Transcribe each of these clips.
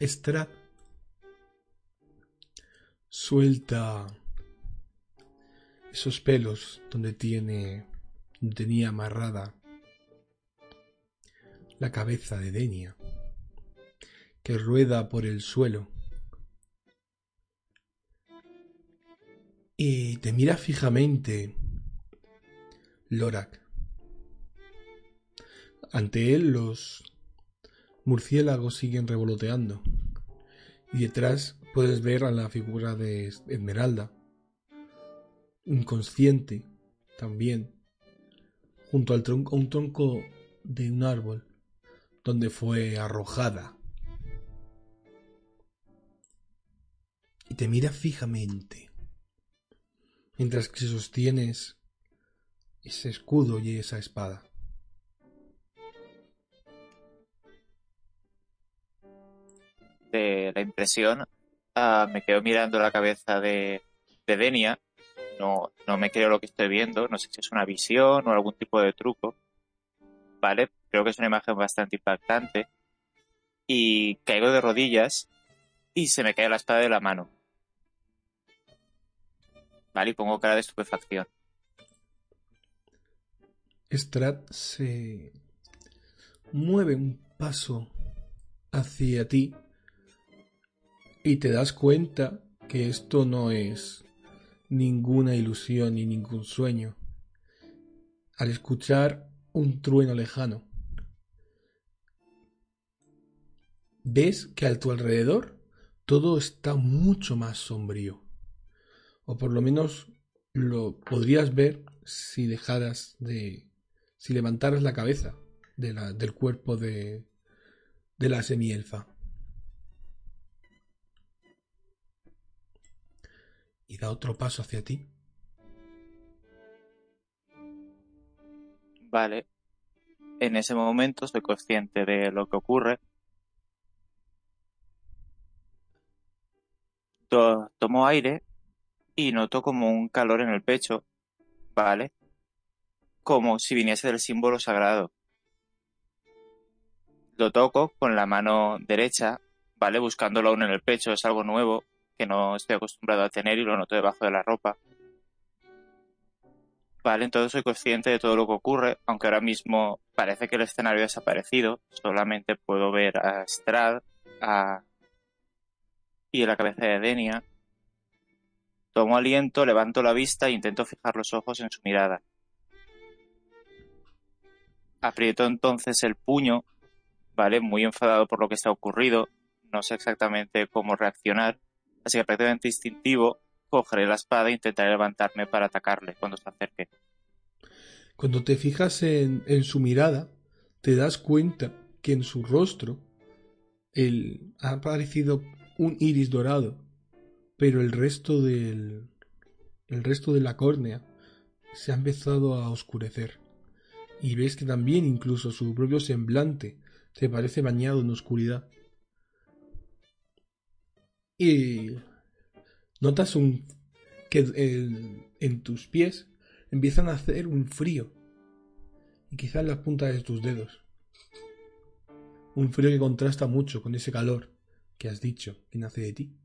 Strat suelta esos pelos donde tiene donde tenía amarrada la cabeza de Denia que rueda por el suelo y te mira fijamente Lorak. Ante él los murciélagos siguen revoloteando. Y detrás puedes ver a la figura de Esmeralda, inconsciente también, junto al tronco, a un tronco de un árbol donde fue arrojada. Y te mira fijamente, mientras que sostienes ese escudo y esa espada. De la impresión, ah, me quedo mirando la cabeza de, de Denia. No, no me creo lo que estoy viendo. No sé si es una visión o algún tipo de truco. Vale, creo que es una imagen bastante impactante. Y caigo de rodillas y se me cae la espada de la mano. Vale, y pongo cara de estupefacción. Strat se mueve un paso hacia ti y te das cuenta que esto no es ninguna ilusión ni ningún sueño. Al escuchar un trueno lejano, ves que a tu alrededor todo está mucho más sombrío. O por lo menos lo podrías ver si dejaras de... si levantaras la cabeza del cuerpo de, de la semielfa. Y da otro paso hacia ti. Vale. En ese momento soy consciente de lo que ocurre. To- tomo aire y noto como un calor en el pecho, ¿vale? Como si viniese del símbolo sagrado. Lo toco con la mano derecha, ¿vale? Buscándolo aún en el pecho, es algo nuevo que no estoy acostumbrado a tener y lo noto debajo de la ropa. Vale, entonces soy consciente de todo lo que ocurre, aunque ahora mismo parece que el escenario ha desaparecido. Solamente puedo ver a Strad a... y la cabeza de Denia. Tomo aliento, levanto la vista e intento fijar los ojos en su mirada. Aprieto entonces el puño, ¿vale? Muy enfadado por lo que está ocurrido. No sé exactamente cómo reaccionar. Así que prácticamente instintivo, cogeré la espada e intentaré levantarme para atacarle cuando se acerque. Cuando te fijas en, su mirada, te das cuenta que en su rostro el, ha aparecido un iris dorado, pero el resto del el resto de la córnea se ha empezado a oscurecer. Y ves que también incluso su propio semblante se parece bañado en oscuridad. Y notas un que en tus pies empiezan a hacer un frío. Y quizás las puntas de tus dedos. Un frío que contrasta mucho con ese calor que has dicho que nace de ti.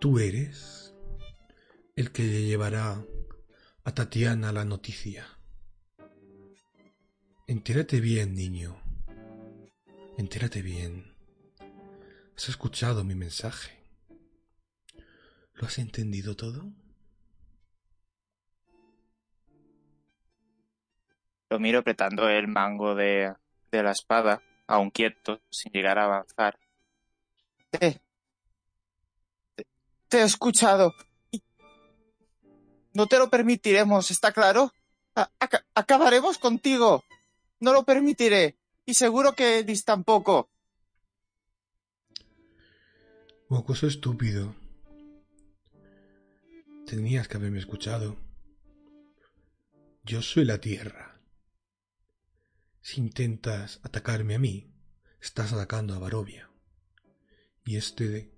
Tú eres el que le llevará a Tatiana la noticia. Entérate bien, niño. Entérate bien. ¿Has escuchado mi mensaje? ¿Lo has entendido todo? Lo miro apretando el mango de, de la espada aún quieto, sin llegar a avanzar. Te, te, he escuchado. No te lo permitiremos, ¿está claro? acabaremos contigo. No lo permitiré. Y seguro que Edis tampoco. Mocoso estúpido. Tenías que haberme escuchado. Yo soy la tierra. Si intentas atacarme a mí, estás atacando a Barovia. Y este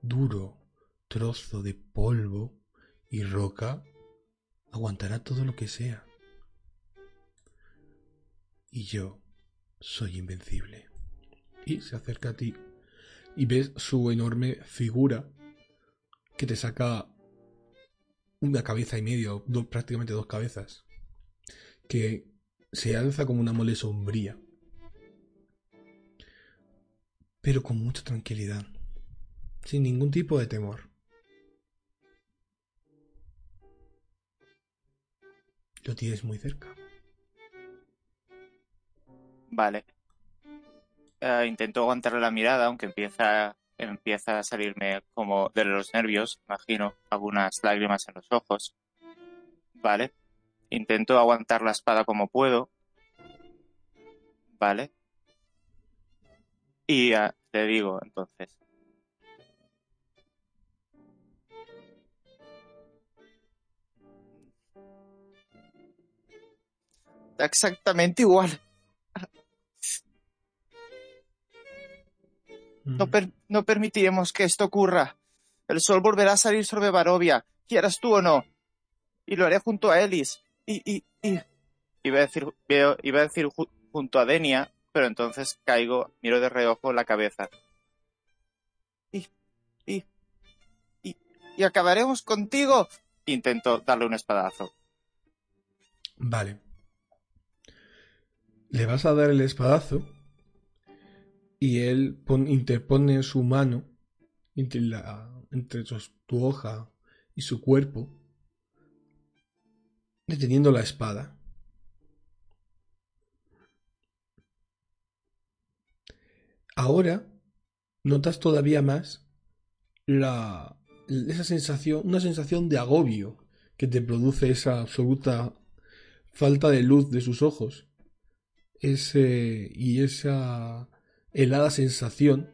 duro trozo de polvo y roca aguantará todo lo que sea. Y yo soy invencible. Y se acerca a ti y ves su enorme figura que te saca una cabeza y medio, prácticamente dos cabezas, que se alza como una mole sombría, pero con mucha tranquilidad, sin ningún tipo de temor. Lo tienes muy cerca. Vale. Eh, intento aguantarle la mirada, aunque empieza, empieza a salirme como de los nervios, imagino, algunas lágrimas en los ojos. Vale. Intento aguantar la espada como puedo. Vale. Y te digo, entonces. Exactamente igual. No, permitiremos que esto ocurra. El sol volverá a salir sobre Barovia, quieras tú o no. Y lo haré junto a Elis. Y, y, y... Iba a decir, iba a decir junto a Denia, pero entonces caigo, miro de reojo la cabeza. Y, y, y, y acabaremos contigo. Intento darle un espadazo. Vale. Le vas a dar el espadazo y él interpone su mano entre, entre tu hoja y su cuerpo, deteniendo la espada. Ahora notas todavía más la, esa sensación, una sensación de agobio que te produce esa absoluta falta de luz de sus ojos. Ese, y esa helada sensación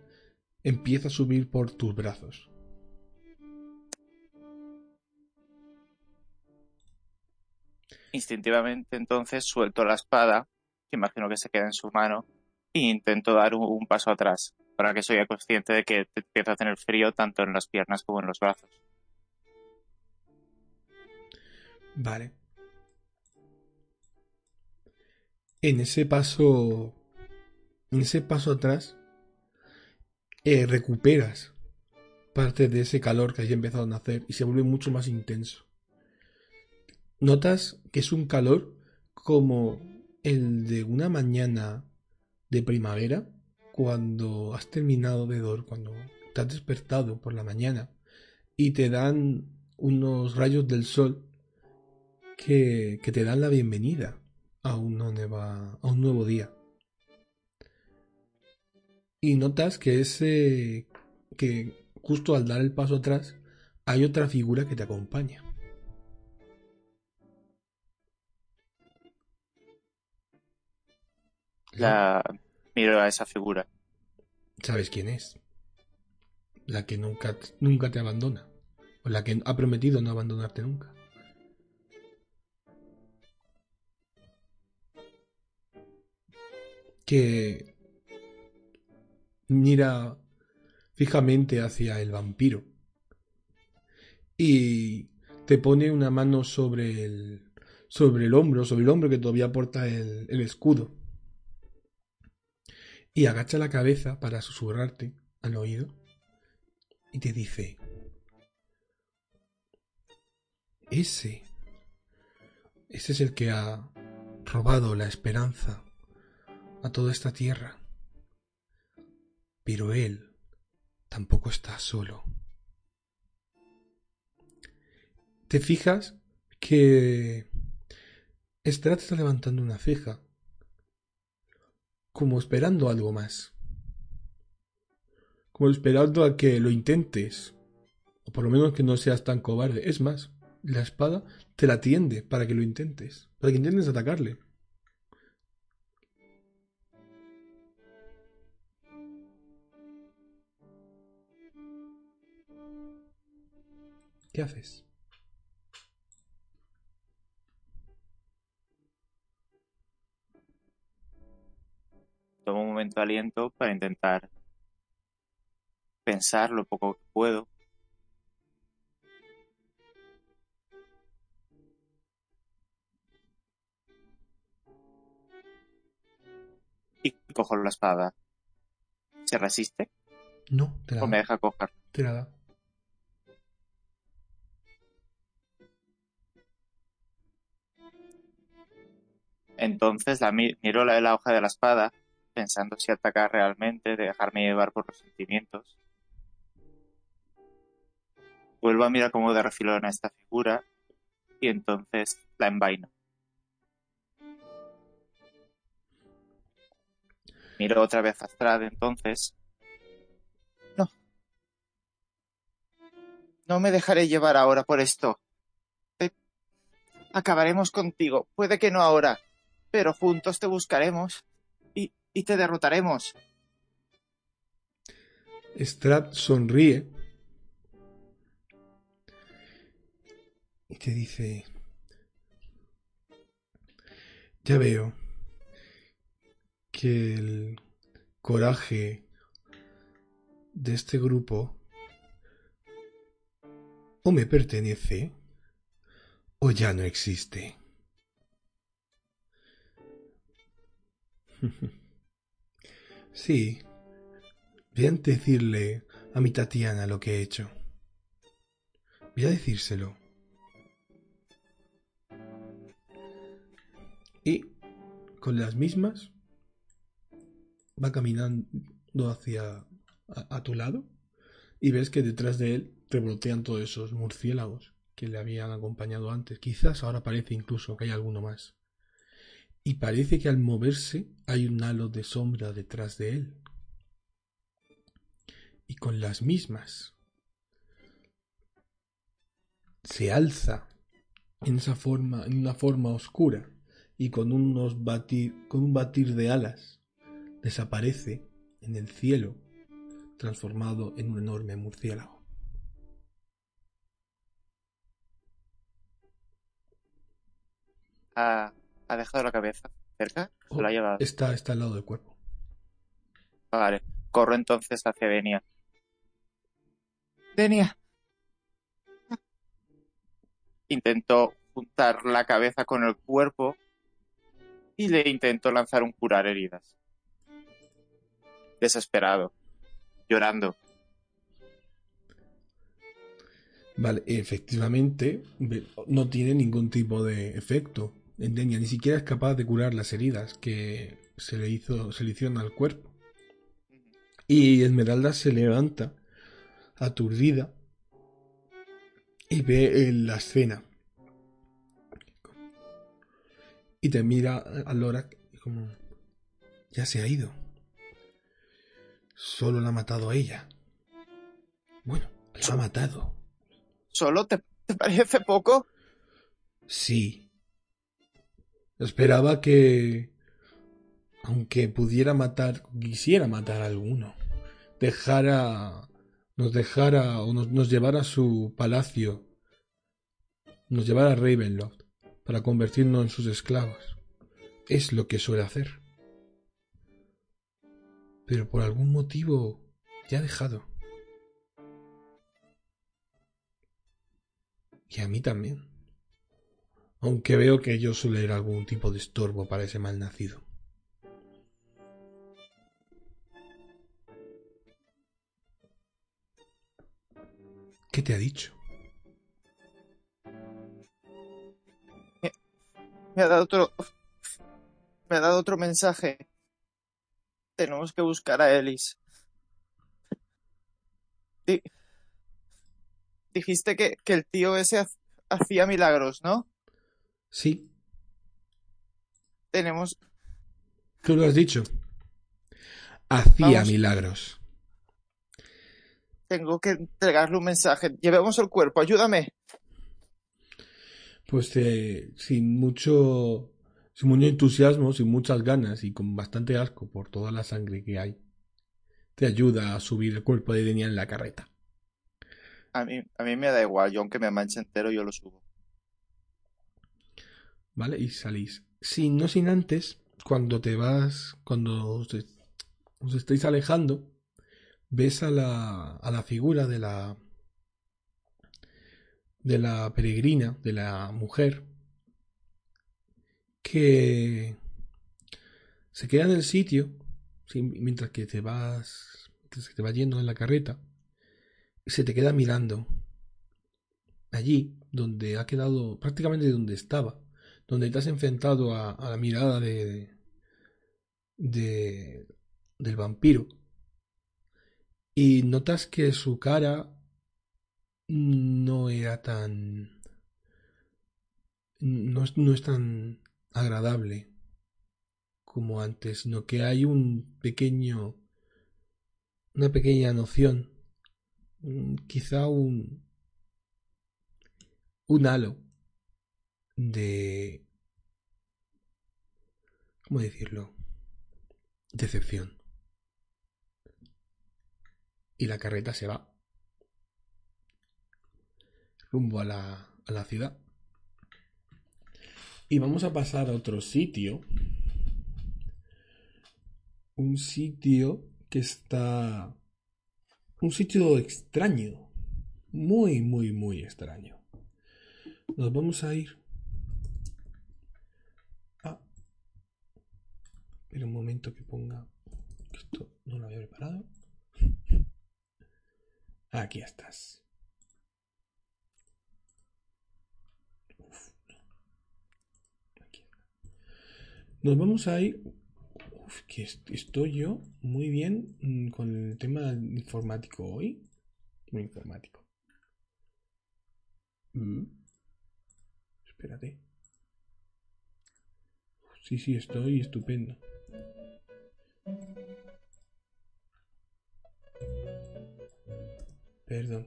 empieza a subir por tus brazos. Instintivamente entonces suelto la espada, que imagino que se queda en su mano, e intento dar un, paso atrás, para que soy consciente de que empiezo a tener frío tanto en las piernas como en los brazos. Vale. En ese paso ese paso atrás eh, recuperas parte de ese calor que haya empezado a nacer y se vuelve mucho más intenso. Notas que es un calor como el de una mañana de primavera cuando has terminado de dormir, cuando te has despertado por la mañana y te dan unos rayos del sol que, que te dan la bienvenida a un nuevo día y notas que ese que justo al dar el paso atrás hay otra figura que te acompaña. La miro a esa figura. ¿Sabes quién es? La que nunca, nunca te abandona. O la que ha prometido no abandonarte nunca. Que mira fijamente hacia el vampiro y te pone una mano sobre el sobre el hombro, sobre el hombro que todavía porta el, el escudo. Y agacha la cabeza para susurrarte al oído y te dice ese ese es el que ha robado la esperanza a toda esta tierra pero él tampoco está solo. ¿Te fijas que Estrat está levantando una ceja como esperando algo más. Como esperando a que lo intentes. O por lo menos que no seas tan cobarde. Es más, la espada te la tiende para que lo intentes. Para que intentes atacarle. ¿Qué haces? Tomo un momento de aliento para intentar pensar lo poco que puedo. Y cojo la espada. ¿Se resiste? No, te la ¿O me deja coger? Te la da. Entonces la mi- miro la, la hoja de la espada, pensando si atacar realmente, de dejarme llevar por los sentimientos. Vuelvo a mirar como de refilón a esta figura y entonces la envaino. Miro otra vez a Strad entonces. No. No me dejaré llevar ahora por esto. Acabaremos contigo. Puede que no ahora, pero juntos te buscaremos y, y te derrotaremos. Strad sonríe y te dice, ya veo que el coraje de este grupo o me pertenece o ya no existe. Sí, Voy a decirle a mi Tatiana lo que he hecho. Voy a decírselo. Y con las mismas va caminando hacia a, tu lado y ves que detrás de él revolotean todos esos murciélagos que le habían acompañado antes. Quizás ahora parece incluso que hay alguno más. Y parece que al moverse hay un halo de sombra detrás de él y con las mismas se alza en esa forma, en una forma oscura y con unos batir, con un batir de alas desaparece en el cielo transformado en un enorme murciélago. Ha, ha dejado la cabeza cerca. Se Oh, la ha llevado. Está, está al lado del cuerpo. Vale. Corro entonces hacia Denia. Denia. Intento juntar la cabeza con el cuerpo y le intento lanzar un curar heridas. Desesperado. Llorando. Vale, efectivamente no tiene ningún tipo de efecto. Endenia ni siquiera es capaz de curar las heridas que se le hizo, se le hicieron al cuerpo. Y Esmeralda se levanta, aturdida, y ve eh, la escena. Y te mira a Lorak y como... Ya se ha ido. Solo la ha matado a ella. Bueno, la ha matado. ¿Solo te, te parece poco? Sí. Esperaba que, aunque pudiera matar, quisiera matar a alguno, dejara, nos dejara o nos, nos llevara a su palacio, nos llevara a Ravenloft para convertirnos en sus esclavos. Es lo que suele hacer. Pero por algún motivo ya ha dejado. Y a mí también. Aunque veo que yo suele ser algún tipo de estorbo para ese malnacido. ¿Qué te ha dicho? Me ha dado otro. Me ha dado otro mensaje. Tenemos que buscar a Ellis. Di- Dijiste que, que el tío ese ha- hacía milagros, ¿no? Sí, Tenemos. tú lo has dicho. hacía milagros. Tengo que entregarle un mensaje. Llevemos el cuerpo, ayúdame. Pues eh, sin mucho sin mucho entusiasmo, sin muchas ganas y con bastante asco por toda la sangre que hay, te ayuda a subir el cuerpo de Denia en la carreta. A mí, a mí me da igual, yo aunque me manche entero, yo lo subo. ¿Vale? Y salís. Sin, no sin antes, cuando te vas, cuando os, estáis alejando, ves a la, a la figura de la, de la peregrina, de la mujer, que se queda en el sitio mientras que te vas mientras que te vas yendo en la carreta se te queda mirando allí donde ha quedado prácticamente donde estaba donde te has enfrentado a, la mirada de, de del vampiro y notas que su cara no era tan no, no es tan agradable como antes, sino que hay un pequeño, una pequeña noción, quizá un, un halo de, ¿cómo decirlo? Decepción. Y la carreta se va rumbo a la, a la ciudad. Y vamos a pasar a otro sitio. Un sitio que está... Un sitio extraño. Muy, muy, muy extraño. Nos vamos a ir... Ah. Espera un momento que ponga... Esto no lo había preparado. Aquí estás. Nos vamos a ir. Uf, que estoy yo muy bien mm, con el tema informático hoy. Muy informático. Mm. Espérate. Sí, sí, estoy estupendo. Perdón.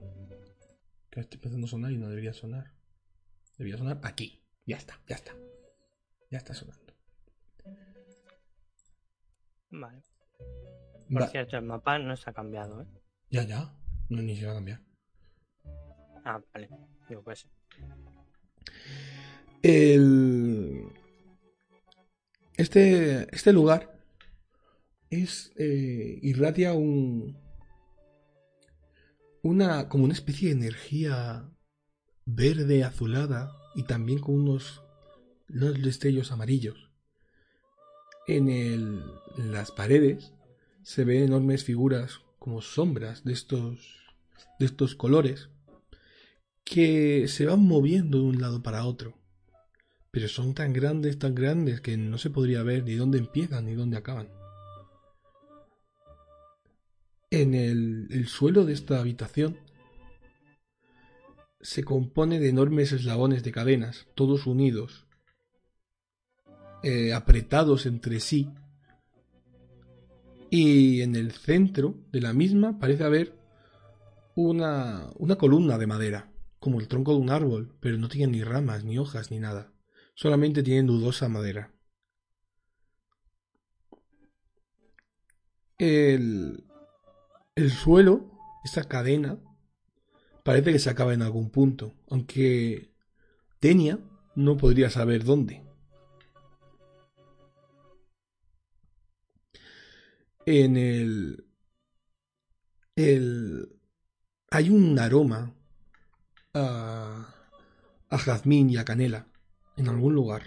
Que estoy empezando a sonar y no debería sonar. Debería sonar aquí. Ya está, ya está. Ya está sonando. Vale. Por cierto, el mapa no se ha cambiado, ¿eh? Ya, ya. No, ni se va a cambiar. Ah, vale. Digo, pues. El... Este, este lugar es. Eh, irradia un. Una. como una especie de energía verde azulada y también con unos. unos destellos amarillos en, el, las paredes se ven enormes figuras como sombras de estos, de estos colores que se van moviendo de un lado para otro. Pero son tan grandes, tan grandes que no se podría ver ni dónde empiezan ni dónde acaban. En el, el suelo de esta habitación se compone de enormes eslabones de cadenas, todos unidos, eh, apretados entre sí. Y en el centro de la misma parece haber una, una columna de madera, como el tronco de un árbol, pero no tiene ni ramas, ni hojas, ni nada. Solamente tiene dudosa madera. El, el suelo, esta cadena, parece que se acaba en algún punto, aunque Tenia no podría saber dónde. en el, el hay un aroma a, a jazmín y a canela en algún lugar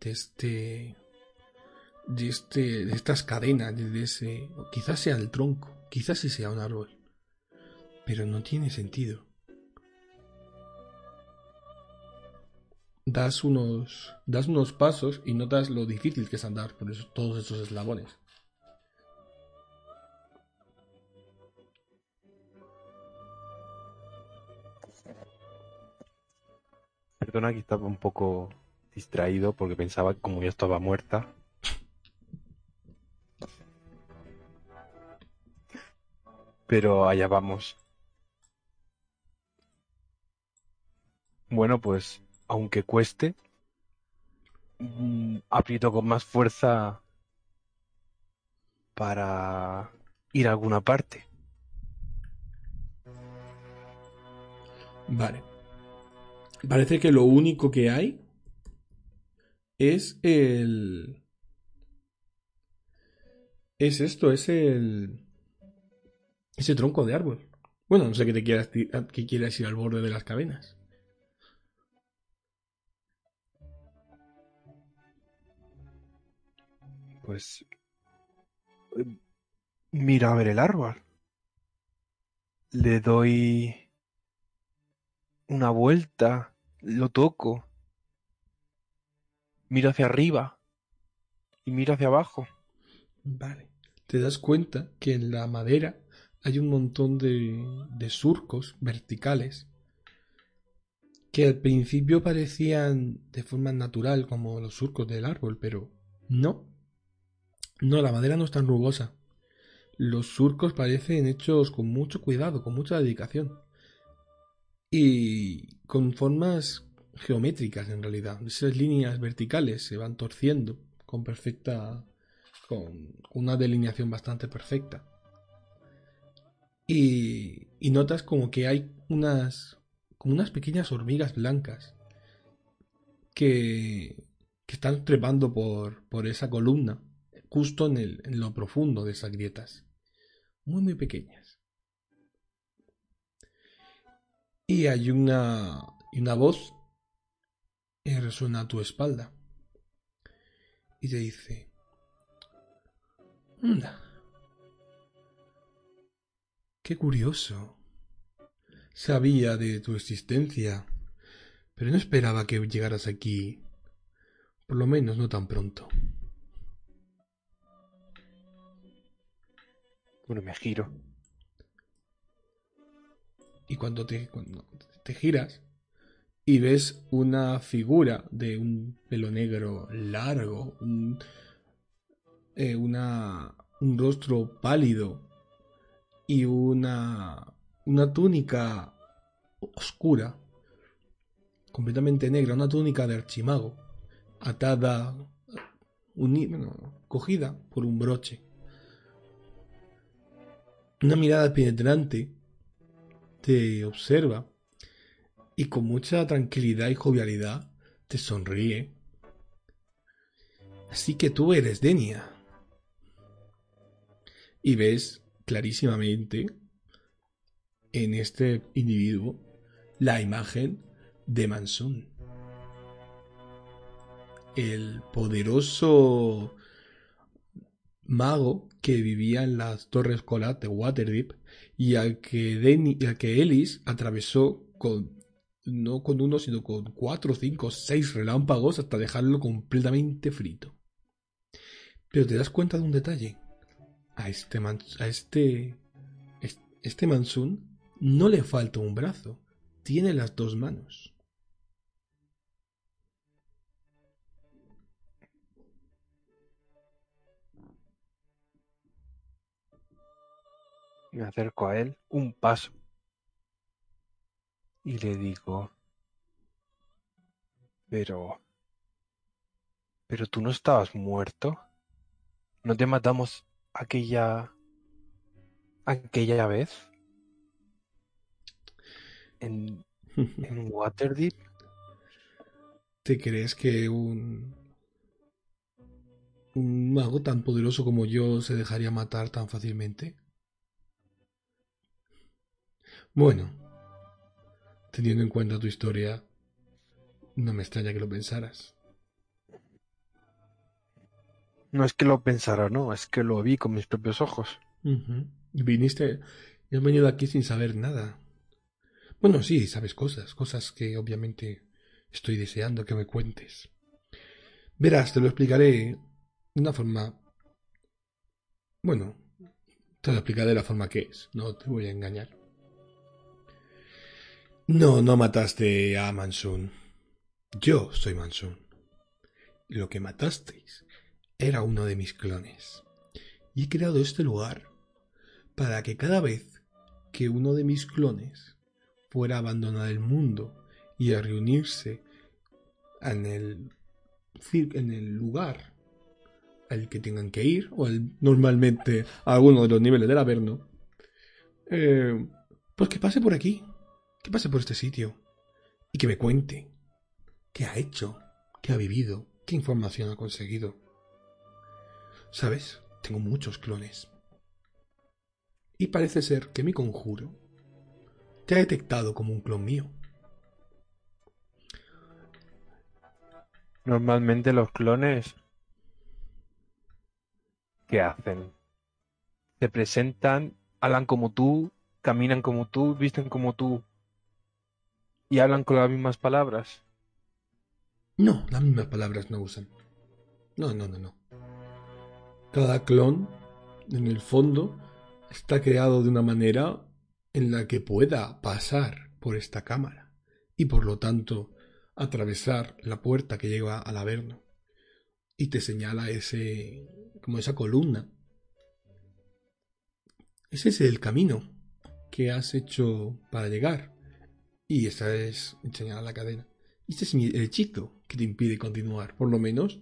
de este de este de estas cadenas de ese quizás sea el tronco quizás sí sea un árbol pero no tiene sentido das unos das unos pasos y notas lo difícil que es andar por todos esos eslabones Perdona que estaba un poco distraído porque pensaba que como yo estaba muerta. Pero allá vamos. Bueno, pues, aunque cueste, mm, aprieto con más fuerza para ir a alguna parte. Vale. Parece que lo único que hay es el... Es esto, es el... Ese tronco de árbol. Bueno, no sé que te quieras, que quieras ir al borde de las cadenas. Pues... Mira a ver el árbol. Le doy una vuelta, lo toco, miro hacia arriba y miro hacia abajo. Vale. Te das cuenta que en la madera hay un montón de, de surcos verticales que al principio parecían de forma natural como los surcos del árbol, pero no. No, la madera no es tan rugosa. Los surcos parecen hechos con mucho cuidado, con mucha dedicación. Y con formas geométricas en realidad. Esas líneas verticales se van torciendo con perfecta. con una delineación bastante perfecta. Y, y notas como que hay unas. como unas pequeñas hormigas blancas que, que están trepando por, por esa columna, justo en, el, en lo profundo de esas grietas. Muy, muy pequeñas. Y hay una, una voz y resuena a tu espalda. Y te dice, anda, qué curioso. Sabía de tu existencia, pero no esperaba que llegaras aquí, por lo menos no tan pronto. Bueno, me giro. Y cuando te, cuando te giras, y ves una figura de un pelo negro largo, un, eh, una, un rostro pálido y una, una túnica oscura, completamente negra, una túnica de archimago, atada, cogida por un broche. Una mirada penetrante te observa y con mucha tranquilidad y jovialidad te sonríe. Así que tú eres Denia. Y ves clarísimamente en este individuo la imagen de Mansun. El poderoso mago que vivía en las Torres Colat de Waterdeep y al que, al que Ellis atravesó con no con uno, sino con cuatro, cinco, seis relámpagos hasta dejarlo completamente frito. Pero te das cuenta de un detalle. A este, a este, este Mansun no le falta un brazo, tiene las dos manos. Me acerco a él un paso y le digo, pero... Pero tú no estabas muerto. ¿No te matamos aquella... aquella vez? En... en Waterdeep. ¿Te crees que un... un mago tan poderoso como yo se dejaría matar tan fácilmente? Bueno, Teniendo en cuenta tu historia, no me extraña que lo pensaras. No es que lo pensara, no, es que lo vi con mis propios ojos. Viniste y has venido aquí sin saber nada. Bueno, sí, sabes cosas, cosas que obviamente estoy deseando que me cuentes. Verás, te lo explicaré de una forma... Bueno, te lo explicaré de la forma que es, no te voy a engañar. No, no mataste a Mansun. Yo soy Mansun. Lo que matasteis era uno de mis clones. Y he creado este lugar para que cada vez que uno de mis clones fuera a abandonar el mundo y a reunirse en el, en el lugar al que tengan que ir, o normalmente a alguno de los niveles del Averno, eh, pues que pase por aquí, que pase por este sitio, y que me cuente qué ha hecho, qué ha vivido, qué información ha conseguido. ¿Sabes? Tengo muchos clones. Y parece ser que mi conjuro te ha detectado como un clon mío. Normalmente los clones ¿qué hacen? Se presentan, hablan como tú, caminan como tú, visten como tú y hablan con las mismas palabras. No, las mismas palabras no usan. No, no, no, no. Cada clon, en el fondo, está creado de una manera en la que pueda pasar por esta cámara y por lo tanto atravesar la puerta que lleva al Averno y te señala ese como esa columna. Ese es el camino que has hecho para llegar. Y esa es señala la cadena. Este es el hechizo que te impide continuar, por lo menos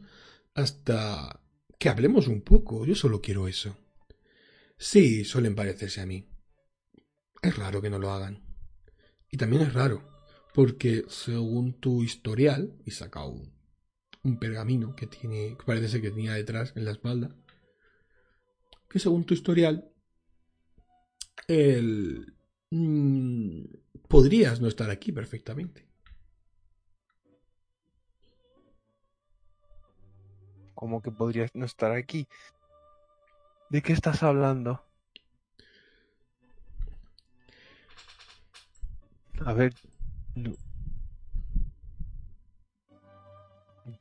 hasta que hablemos un poco. Yo solo quiero eso. Sí, suelen parecerse a mí. Es raro que no lo hagan. Y también es raro, porque según tu historial, y saca un, un pergamino que tiene, que parece que tenía detrás en la espalda, que según tu historial, el, mm, podrías no estar aquí perfectamente. ¿Cómo que podrías no estar aquí? ¿De qué estás hablando? A ver,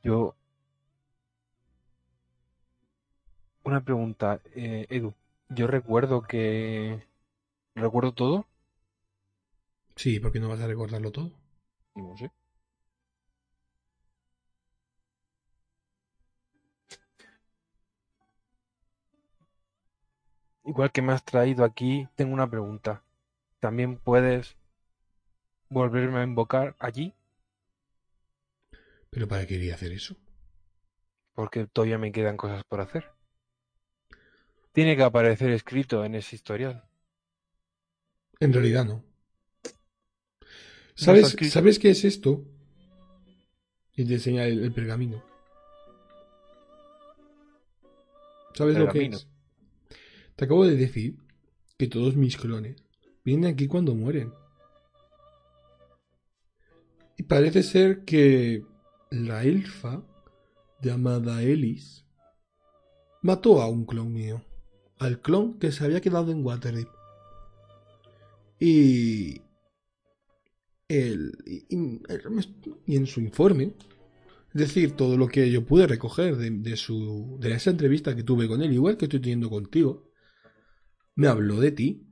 yo... Una pregunta, eh, Edu. Yo recuerdo que... ¿Recuerdo todo? Sí, porque no vas a recordarlo todo. No sé. Igual que me has traído aquí, tengo una pregunta. ¿También puedes volverme a invocar allí? ¿Pero para qué quería hacer eso? Porque todavía me quedan cosas por hacer. Tiene que aparecer escrito en ese historial. En realidad no. ¿Sabes, ¿sabes qué es esto? Y te enseña el, pergamino. ¿Sabes lo que es? Te acabo de decir que todos mis clones vienen aquí cuando mueren. Y parece ser que la elfa llamada Elis mató a un clon mío, al clon que se había quedado en Waterdeep. Y, el, y, en su informe, es decir, todo lo que yo pude recoger de, de, su, de esa entrevista que tuve con él, igual que estoy teniendo contigo, me habló de ti,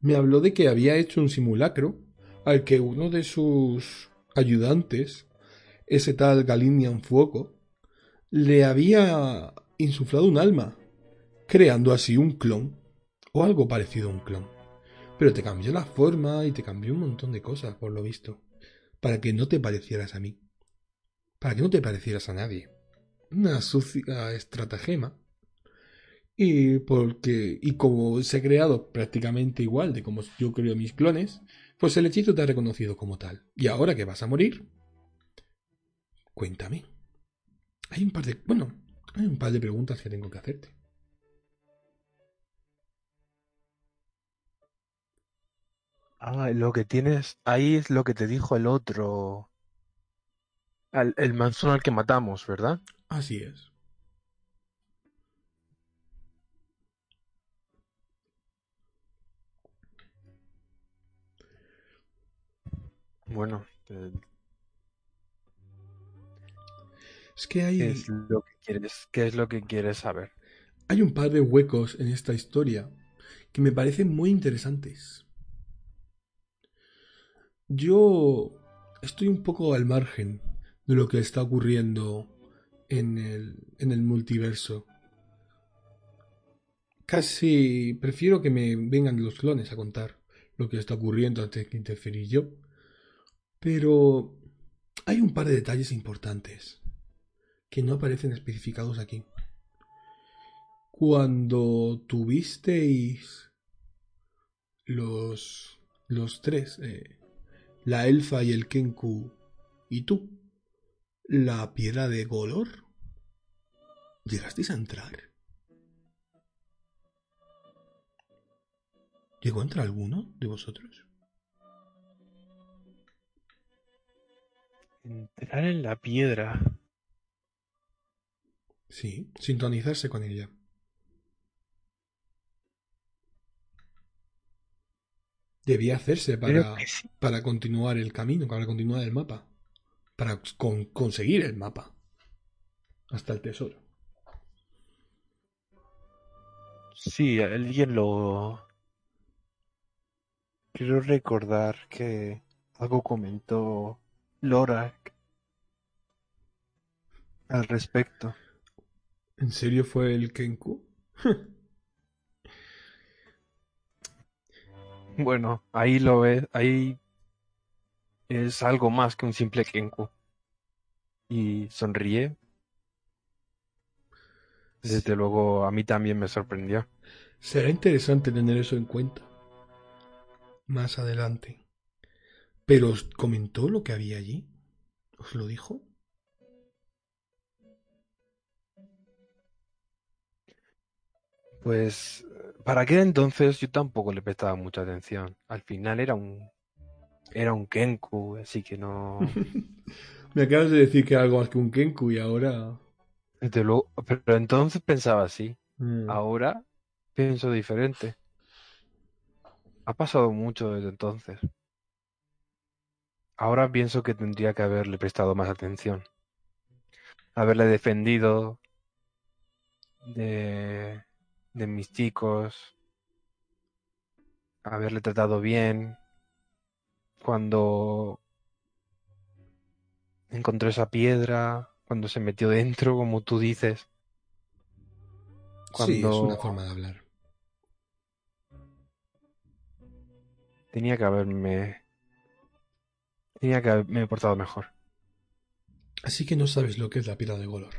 me habló de que había hecho un simulacro al que uno de sus ayudantes ese tal Galinian Fuoco, le había insuflado un alma, creando así un clon, o algo parecido a un clon. Pero te cambió la forma y te cambió un montón de cosas, por lo visto, para que no te parecieras a mí, para que no te parecieras a nadie. Una sucia estratagema. Y porque, y como se ha creado prácticamente igual de como yo creo mis clones, pues el hechizo te ha reconocido como tal. Y ahora que vas a morir, Cuéntame. Hay un par de. Bueno, hay un par de preguntas que tengo que hacerte. Ah, lo que tienes ahí es lo que te dijo el otro. el manzón al que matamos, ¿verdad? Así es. Bueno, eh, Es que hay... ¿Qué es lo que quieres, qué es lo que quieres saber? Hay un par de huecos en esta historia que me parecen muy interesantes. Yo estoy un poco al margen de lo que está ocurriendo en el, en el multiverso. Casi prefiero que me vengan los clones a contar, lo que está ocurriendo antes que interferir yo. Pero hay un par de detalles importantes que no aparecen especificados aquí. Cuando tuvisteis los, los tres, eh, la elfa y el Kenku, y tú, la piedra de Golor, ¿llegasteis a entrar? ¿Llegó a entrar alguno de vosotros? Entrar en la piedra. Sí, sintonizarse con ella. Debía hacerse para, para continuar el camino, para continuar el mapa. Para conseguir el mapa. Hasta el tesoro. Sí, alguien lo... Quiero recordar que algo comentó Lorak al respecto. ¿En serio fue el Kenku? bueno, ahí lo ves, ahí es algo más que un simple Kenku. Y sonríe. Desde luego a mí también me sorprendió. Será interesante tener eso en cuenta. Más adelante. ¿Pero os comentó lo que había allí? ¿Os lo dijo? Pues para aquel entonces yo tampoco le prestaba mucha atención. Al final era un era un Kenku, así que no. Me acabas de decir que era algo más que un Kenku y ahora. Desde luego, pero entonces pensaba así. Mm. Ahora pienso diferente. Ha pasado mucho desde entonces. Ahora pienso que tendría que haberle prestado más atención. Haberle defendido de, de mis chicos. Haberle tratado bien. Cuando encontró esa piedra, cuando se metió dentro, como tú dices. Cuando... Sí, es una forma de hablar. Tenía que haberme Tenía que haberme portado mejor. Así que no sabes lo que es la piedra de Golor.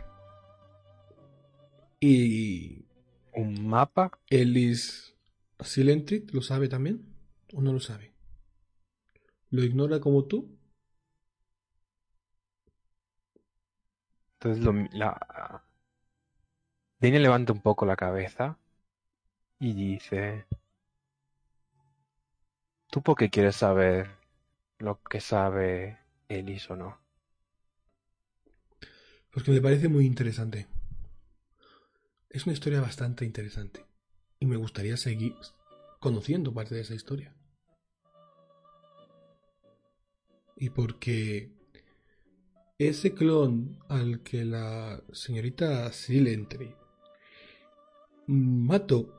Y... ¿Un mapa? Ellis Silentrit lo sabe también o no lo sabe. ¿Lo ignora como tú? Entonces lo, la... Daniel levanta un poco la cabeza y dice... ¿Tú por qué quieres saber lo que sabe Elis o no. Porque me parece muy interesante. Es una historia bastante interesante. Y me gustaría seguir conociendo parte de esa historia. Y porque ese clon al que la señorita Silentry mató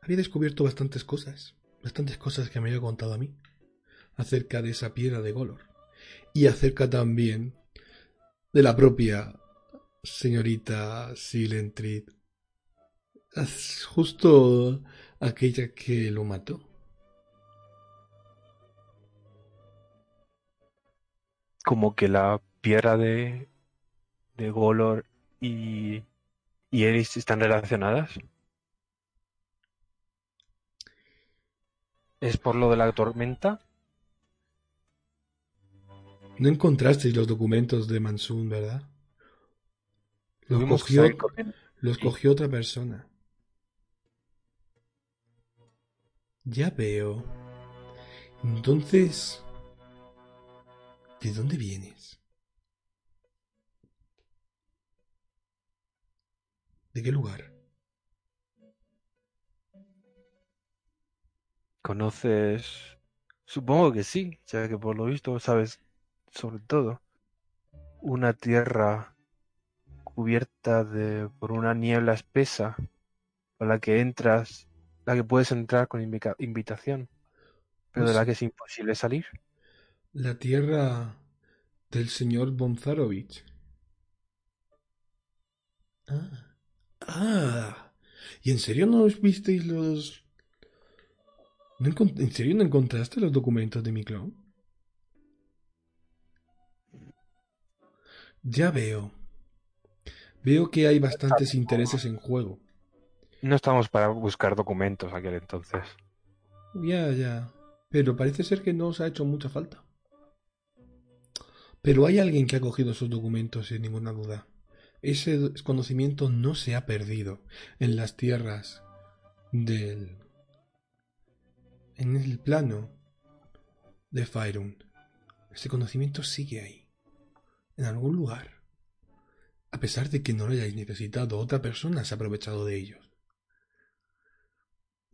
había descubierto bastantes cosas. Bastantes cosas que me había contado a mí acerca de esa piedra de Golor y acerca también de la propia señorita Silentrid, justo aquella que lo mató. Como que la piedra de, de Golor y, y Eris están relacionadas. ¿Es por lo de la tormenta? No encontrasteis los documentos de Mansun, ¿verdad? Los cogió, los cogió otra persona. Ya veo. Entonces, ¿de dónde vienes? ¿De qué lugar? ¿Conoces? Supongo que sí, ya que por lo visto sabes sobre todo una tierra cubierta de por una niebla espesa a la que entras, la que puedes entrar con invitación, pero de pues la que es imposible salir. La tierra del señor Bonzarovich. Ah. Ah. ¿Y en serio no os visteis los ¿En serio no encontraste los documentos de mi clon? Ya veo. Veo que hay bastantes intereses en juego. No estamos para buscar documentos aquel entonces. Ya, ya. Pero parece ser que no os ha hecho mucha falta. Pero hay alguien que ha cogido esos documentos sin ninguna duda. Ese conocimiento no se ha perdido en las tierras del... en el plano de Faerun. Ese conocimiento sigue ahí, en algún lugar. A pesar de que no lo hayáis necesitado, otra persona se ha aprovechado de ellos.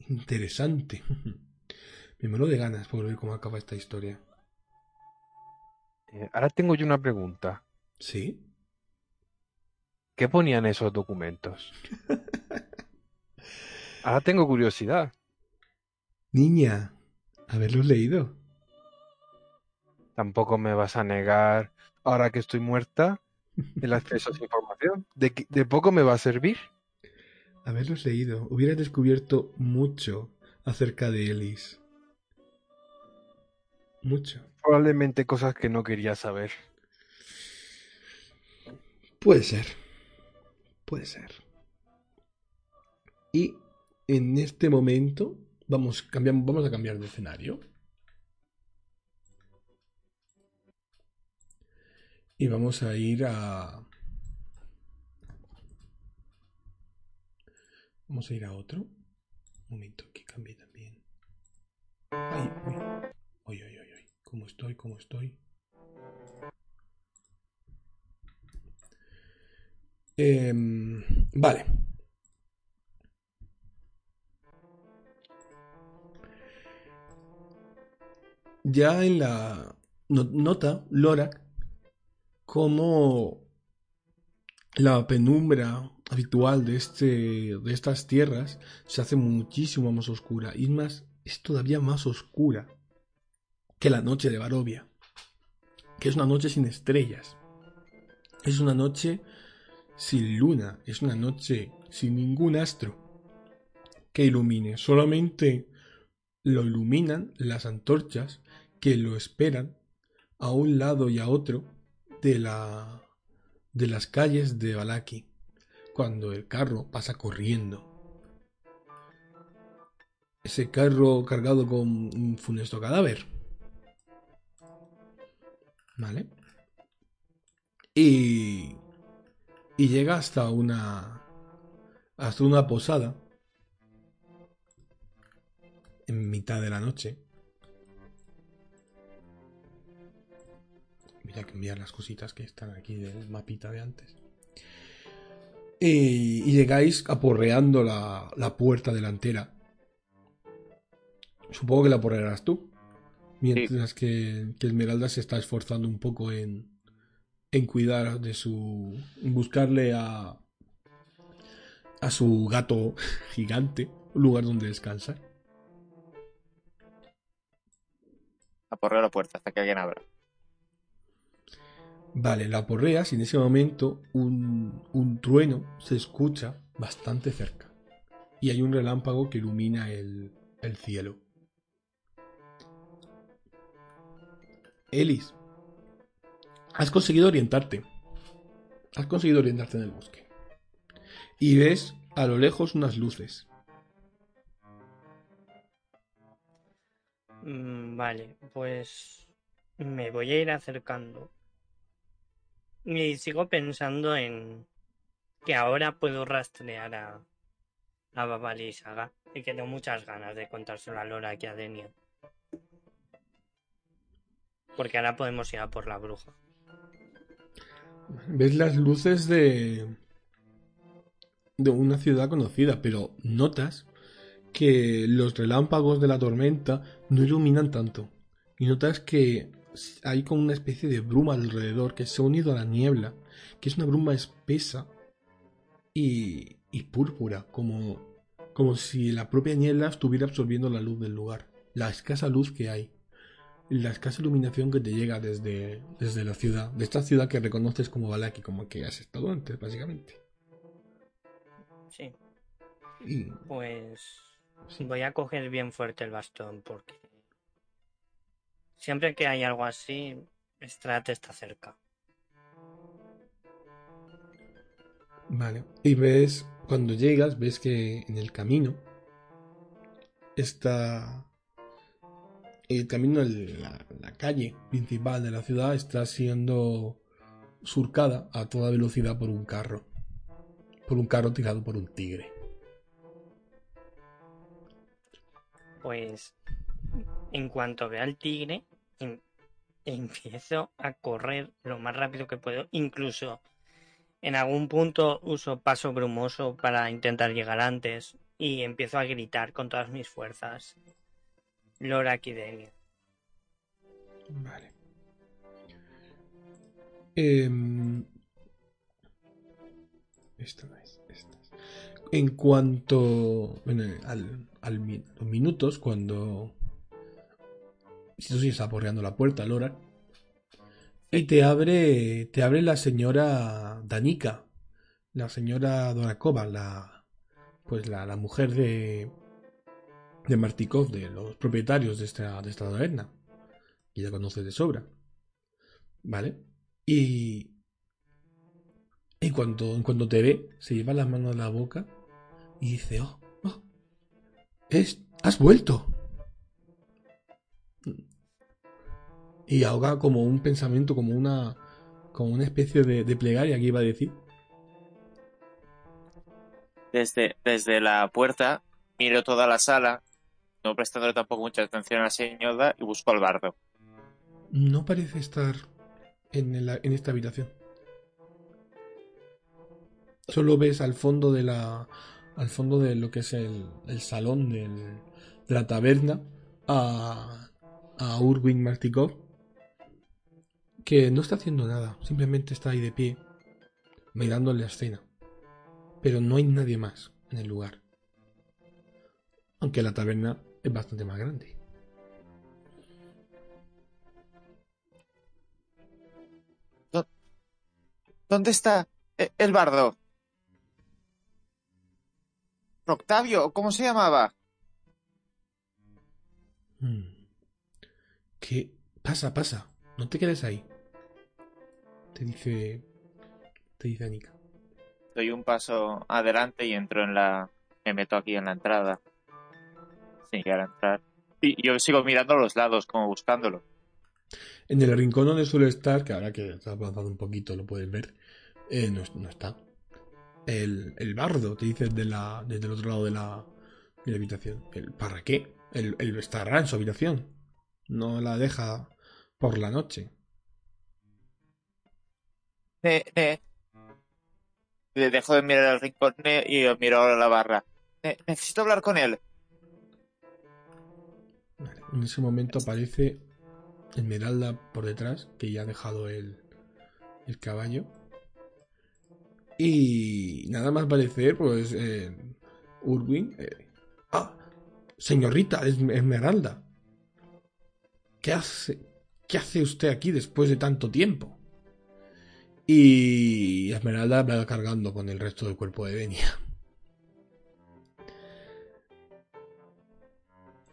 Interesante. Me muero de ganas por ver cómo acaba esta historia. Eh, ahora tengo yo una pregunta. ¿Sí? ¿Qué ponían esos documentos? ahora tengo curiosidad. Niña, ¿haberlos leído? Tampoco me vas a negar, ahora que estoy muerta, el acceso a esa información. ¿De, de poco me va a servir? Haberlos leído, hubieras descubierto mucho acerca de Ellis. Mucho. Probablemente cosas que no quería saber. Puede ser. Puede ser. Y en este momento vamos, cambiamos, vamos a cambiar de escenario. Y vamos a ir a... Vamos a ir a otro. Un momento, que cambie también. Ay, uy. Uy, uy, uy, uy. ¿Cómo estoy? ¿Cómo estoy? Eh, vale. Ya en la nota, Lorak, como la penumbra habitual de, este, de estas tierras se hace muchísimo más oscura. Y más, es todavía más oscura que la noche de Barovia, que es una noche sin estrellas. Es una noche sin luna, es una noche sin ningún astro que ilumine, solamente lo iluminan las antorchas que lo esperan a un lado y a otro de la de las calles de Balaki cuando el carro pasa corriendo. Ese carro cargado con un funesto cadáver. ¿Vale? Y y llega hasta una hasta una posada en mitad de la noche. Voy a cambiar las cositas que están aquí del mapita de antes. Y, y llegáis aporreando la, la, puerta delantera. Supongo que la aporrearás tú. Mientras sí. que, que Esmeralda se está esforzando un poco en, en cuidar de su. En buscarle a. a su gato gigante, un lugar donde descansar. Aporreo la puerta hasta que alguien abra. Vale, la aporreas y en ese momento un, un trueno se escucha bastante cerca. Y hay un relámpago que ilumina el, el cielo. Elis, has conseguido orientarte. Has conseguido orientarte en el bosque. Y ves a lo lejos unas luces. Mm, vale, pues me voy a ir acercando. Y sigo pensando en que ahora puedo rastrear a, a y Saga. Y que tengo muchas ganas de contárselo a Lora y a Denia. Porque ahora podemos ir a por la bruja. Ves las luces de. de una ciudad conocida, pero notas que los relámpagos de la tormenta no iluminan tanto. Y notas que hay como una especie de bruma alrededor que se ha unido a la niebla, que es una bruma espesa y, y púrpura, como, como si la propia niebla estuviera absorbiendo la luz del lugar, la escasa luz que hay, la escasa iluminación que te llega desde, desde la ciudad, de esta ciudad que reconoces como Balaki, como que has estado antes, básicamente. Sí. Y Pues Sí. Voy a coger bien fuerte el bastón porque siempre que hay algo así, Strat está cerca. Vale. Y ves, cuando llegas, ves que en el camino está. El camino, el- la, la calle principal de la ciudad está siendo surcada a toda velocidad por un carro. Por un carro tirado por un tigre. Pues en cuanto vea al tigre, em- empiezo a correr lo más rápido que puedo. Incluso en algún punto uso paso brumoso para intentar llegar antes y empiezo a gritar con todas mis fuerzas. Lora Kidenia. Vale. Em, esta no es, esta es. En cuanto bueno, al, al minutos, cuando si tú sigues aporreando la puerta, Lora, y te abre, te abre la señora Danica, la señora Donakova, la, pues la, mujer de, de Martikov, de los propietarios de esta, de esta taberna y ya conoce de sobra. ¿Vale? Y. Y cuando, en cuanto te ve, se lleva las manos a la boca y dice: ¡Oh! oh es, ¡Has vuelto! Y ahoga como un pensamiento, como una. como una especie de, de plegaria que iba a decir. Desde, desde la puerta miro toda la sala, no prestándole tampoco mucha atención a la señora y busco al bardo. No parece estar en, la- en esta habitación. Solo ves al fondo de la. al fondo de lo que es el, el salón del- de la taberna a. a Urwin Martikov. Que no está haciendo nada, simplemente está ahí de pie, mirando la escena. Pero no hay nadie más en el lugar. Aunque la taberna es bastante más grande. ¿Dónde está eh, el bardo? Octavio, ¿cómo se llamaba? Hmm. ¿Qué? Pasa, pasa. No te quedes ahí. Te dice. Te dice Anika. Doy un paso adelante y entro en la... Me meto aquí en la entrada. Sin llegar a entrar. Y yo sigo mirando a los lados, como buscándolo. En el rincón donde suele estar, que ahora que está avanzado un poquito lo puedes ver, eh, no, no está. El, el bardo, te dice de la, desde el otro lado de la, de la habitación. El, ¿Para qué? Él, él estará en su habitación. No la deja por la noche. Ne, ne. Le dejo de mirar al rincón ne, y miro ahora la barra. Ne, necesito hablar con él. En ese momento aparece Esmeralda por detrás, que ya ha dejado el, el caballo. Y nada más parecer, pues, eh, Urwin. eh, ah, señorita Es- Esmeralda. ¿Qué hace, ¿Qué hace usted aquí después de tanto tiempo? Y Esmeralda va cargando con el resto del cuerpo de Denia.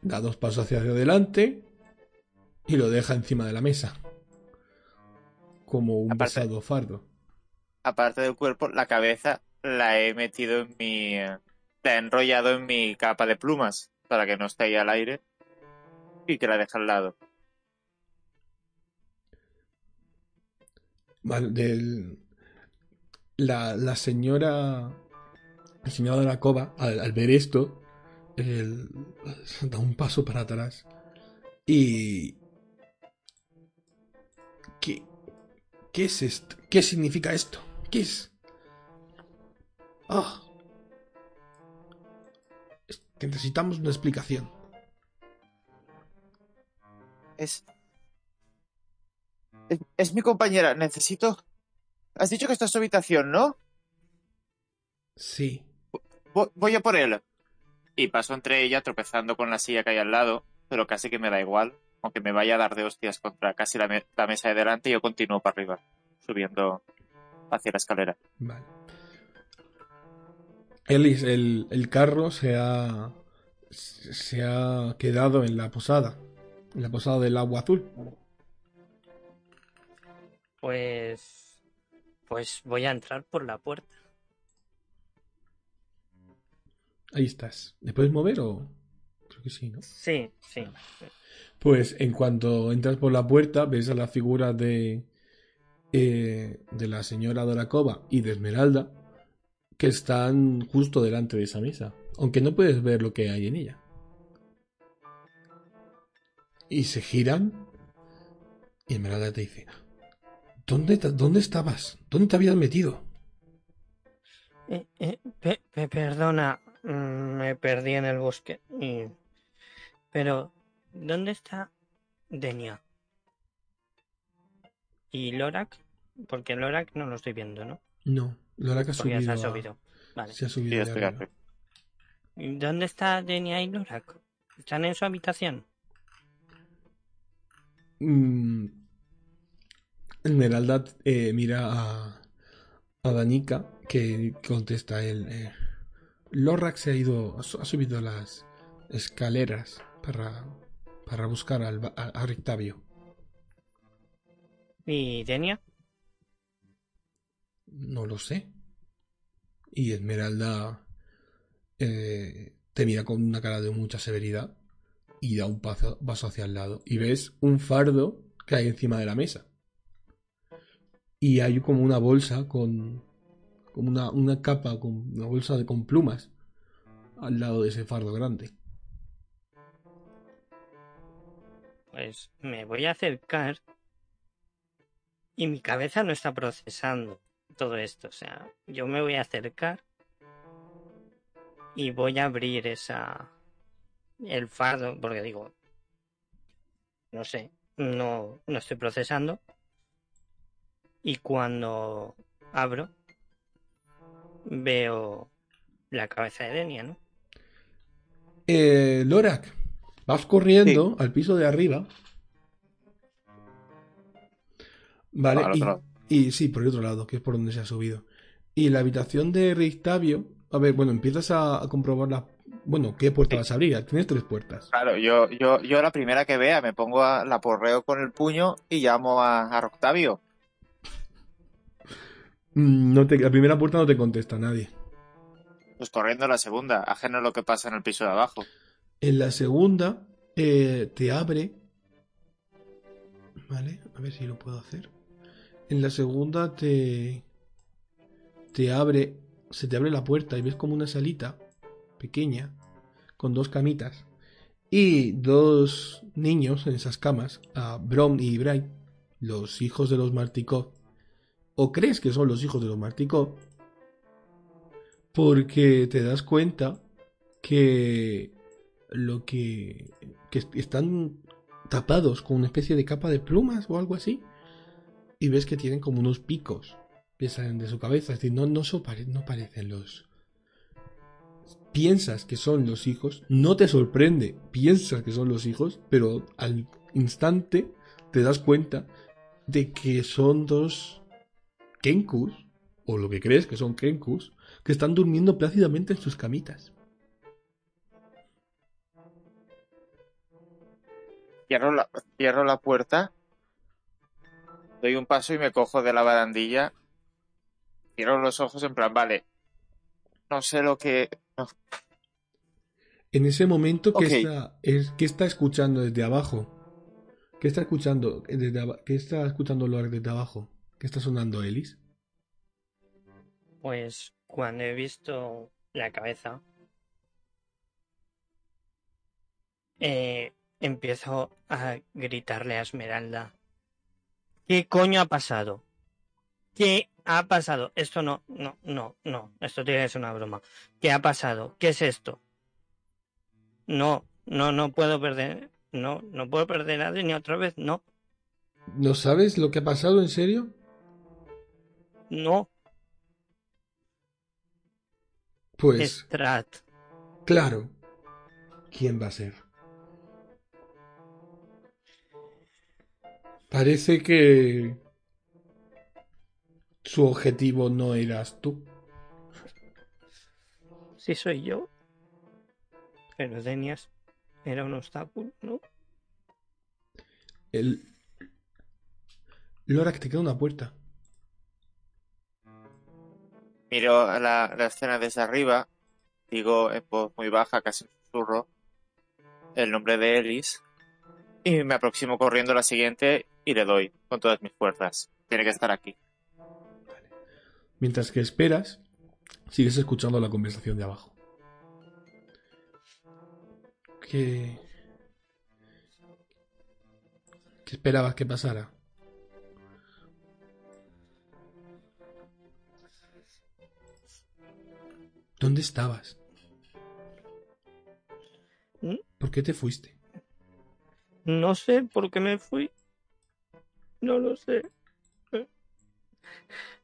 Da dos pasos hacia adelante y lo deja encima de la mesa. Como un Aparte- pesado fardo. Aparte del cuerpo, la cabeza la he metido en mi... La he enrollado en mi capa de plumas para que no esté ahí al aire y que la deje al lado. Del- la, la señora. Señora de la cova, al, al ver esto, el- da un paso para atrás. Y. ¿Qué, ¿Qué es esto? ¿Qué significa esto? ¿Qué es? Ah. Necesitamos una explicación. Es... es... es mi compañera. Necesito... Has dicho que está en su habitación, ¿no? Sí. Vo- Voy a por él. Y paso entre ella tropezando con la silla que hay al lado, pero casi que me da igual. Aunque me vaya a dar de hostias contra casi la, me- la mesa de delante, yo continúo para arriba, subiendo hacia la escalera. Vale. Ellis, el, el carro se ha, se ha quedado en la posada, en la posada del agua azul. Pues. Pues voy a entrar por la puerta. Ahí estás. ¿Me puedes mover o...? Creo que sí, ¿no? Sí, sí. Pues en cuanto entras por la puerta, ves a la figura de... eh, de la señora Dorakova y de Esmeralda que están justo delante de esa mesa. Aunque no puedes ver lo que hay en ella. Y se giran. Y Esmeralda te dice: ¿Dónde, ¿Dónde estabas? ¿Dónde te habías metido? Eh, eh, pe- pe- perdona, mm, me perdí en el bosque. y- Pero, ¿dónde está Denia? ¿Y Lorak? Porque Lorak no lo estoy viendo, ¿no? No, que ha Porque ya subido. se ha a- subido. Vale. Se ha subido. Sí, de estoy arriba. aquí. ¿Y ¿Dónde está Denia y Lorak? ¿Están en su habitación? Mm, Esmeralda eh, mira a, a Danica que contesta él. Eh, Lorak se ha ido, ha su- ha subido las escaleras para, para buscar al, a, a Rictavio. ¿Y Denia? No lo sé. Y Esmeralda eh, te mira con una cara de mucha severidad y da un paso, paso hacia el lado. Y ves un fardo que hay encima de la mesa. Y hay como una bolsa con. como una, una capa, con una bolsa de, con plumas al lado de ese fardo grande. Pues me voy a acercar y mi cabeza no está procesando todo esto. O sea, yo me voy a acercar y voy a abrir esa el fardo porque digo, no sé, no, no estoy procesando. Y cuando abro veo la cabeza de Denia, ¿no? Eh, Lorak, vas corriendo al piso de arriba. Vale, otro y, lado. y sí, por el otro lado, que es por donde se ha subido. Y la habitación de Rictavio, a ver, bueno, empiezas a, a comprobar la... Bueno, ¿qué puerta Sí. vas a abrir? Tienes tres puertas. Claro, yo, yo, yo la primera que vea me pongo a la porreo con el puño y llamo a, a Octavio. Mm, No te, la primera puerta no te contesta nadie. Pues corriendo a la segunda, ajeno a lo que pasa en el piso de abajo. En la segunda eh, te abre. Vale, a ver si lo puedo hacer. En la segunda te. Te abre. Se te abre la puerta y ves como una salita pequeña con dos camitas y dos niños en esas camas, a Brom y Bright, los hijos de los Martikov. O crees que son los hijos de los porque te das cuenta que lo que, que est- están tapados con una especie de capa de plumas o algo así. Y ves que tienen como unos picos que salen de su cabeza. Es decir no no, no parecen los piensas que son los hijos. No te sorprende piensas que son los hijos pero al instante te das cuenta de que son dos kenkus o lo que crees que son kenkus que están durmiendo plácidamente en sus camitas Cierro la, cierro la puerta, doy un paso y me cojo de la barandilla. Cierro los ojos en plan, vale. No sé lo que. no, En ese momento que está es que está escuchando desde abajo. ¿Qué está escuchando desde ¿Qué está escuchando Loar desde abajo? ¿Qué está sonando Ellis? Pues cuando he visto la cabeza, eh, empiezo a gritarle a Esmeralda. ¿Qué coño ha pasado? ¿Qué ha pasado? Esto no, no, no, no. Esto tiene que ser una broma. ¿Qué ha pasado? ¿Qué es esto? No, no, no puedo perder. No, no puedo perder a ni otra vez. No, ¿No sabes lo que ha pasado en serio? No. Pues Strat. claro. ¿Quién va a ser? Parece que su objetivo no eras tú. Si soy yo. Pero Denias era un obstáculo, ¿no? El... Lorak, te queda una puerta. Miro la, la escena desde arriba, digo en voz muy baja, casi un susurro, el nombre de Ellis y me aproximo corriendo a la siguiente y le doy con todas mis fuerzas. Tiene que estar aquí. Mientras que esperas, sigues escuchando la conversación de abajo. ¿Qué... ¿Qué esperabas que pasara? ¿Dónde estabas? ¿Mm? ¿Por qué te fuiste? No sé por qué me fui. No lo sé.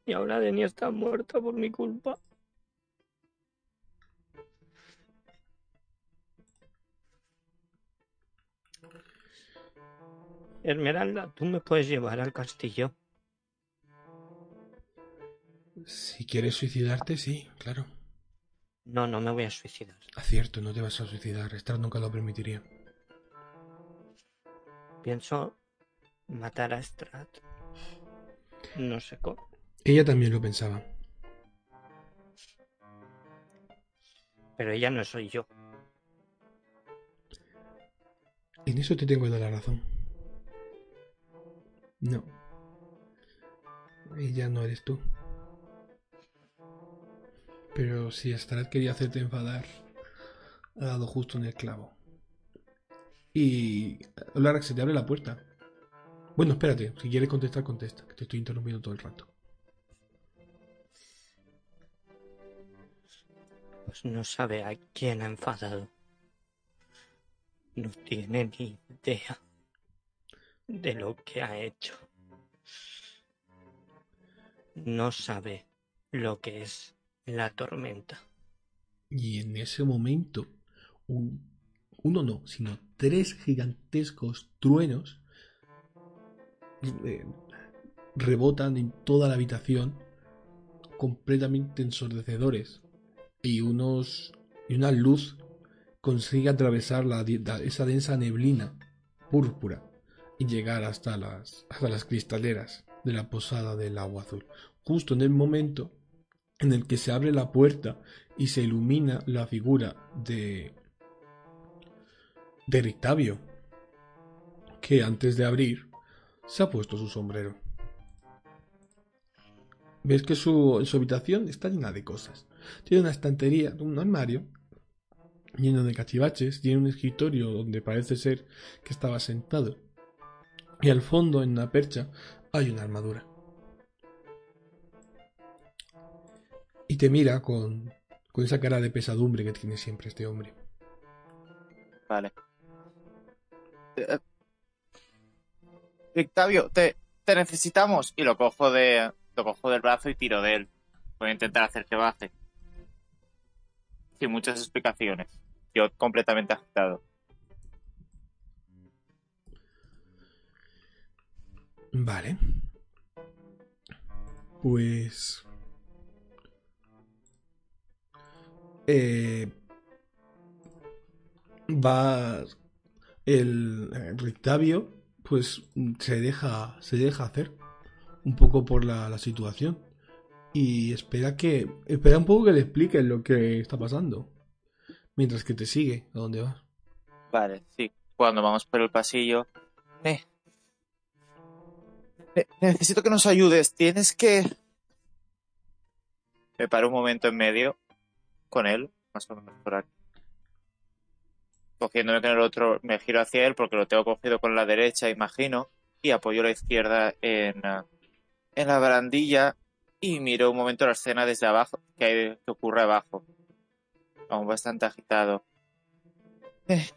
Y ahora Denia está muerta por mi culpa. Esmeralda, tú me puedes llevar al castillo. Si quieres suicidarte, sí, claro. No, no me voy a suicidar. Acierto, no te vas a suicidar. Strad nunca lo permitiría. Pienso matar a Strat. No sé cómo. Ella también lo pensaba. Pero ella no soy yo. En eso te tengo la razón. No. Ella no eres tú. Pero si Strad quería hacerte enfadar, ha dado justo en el clavo. Y... Lara, se te abre la puerta. Bueno, espérate. Si quieres contestar, contesta. Que te estoy interrumpiendo todo el rato. Pues no sabe a quién ha enfadado. No tiene ni idea de lo que ha hecho. No sabe lo que es la tormenta. Y en ese momento, un, uno no, sino tres gigantescos truenos eh, rebotan en toda la habitación, completamente ensordecedores. Y unos. y una luz consigue atravesar esa densa neblina púrpura y llegar hasta las, hasta las cristaleras de la posada del agua azul. Justo en el momento en el que se abre la puerta y se ilumina la figura de de Rictavio, que antes de abrir se ha puesto su sombrero. Ves que su, su habitación está llena de cosas. Tiene una estantería, un armario lleno de cachivaches, tiene un escritorio donde parece ser que estaba sentado. Y al fondo, en una percha, hay una armadura. Y te mira con, con esa cara de pesadumbre que tiene siempre este hombre. Vale. Eh, Octavio, te, te necesitamos. Y lo cojo de. Lo cojo del brazo y tiro de él. Voy a intentar hacer que baje. Sin muchas explicaciones. Yo completamente agitado. Vale. Pues... Eh, va el, el Rictavio, pues se deja, se deja hacer un poco por la, situación y espera que, espera un poco que le expliques lo que está pasando mientras que te sigue a dónde vas. Vale, sí. Cuando vamos por el pasillo. Eh. Ne- necesito que nos ayudes. Tienes que. Me paro un momento en medio con él, más o menos por aquí. Cogiéndome con el otro, me giro hacia él porque lo tengo cogido con la derecha, imagino, y apoyo la izquierda en, ah, en la barandilla y miro un momento la escena desde abajo, que, hay, que ocurre abajo. Aún bastante agitado. Eh.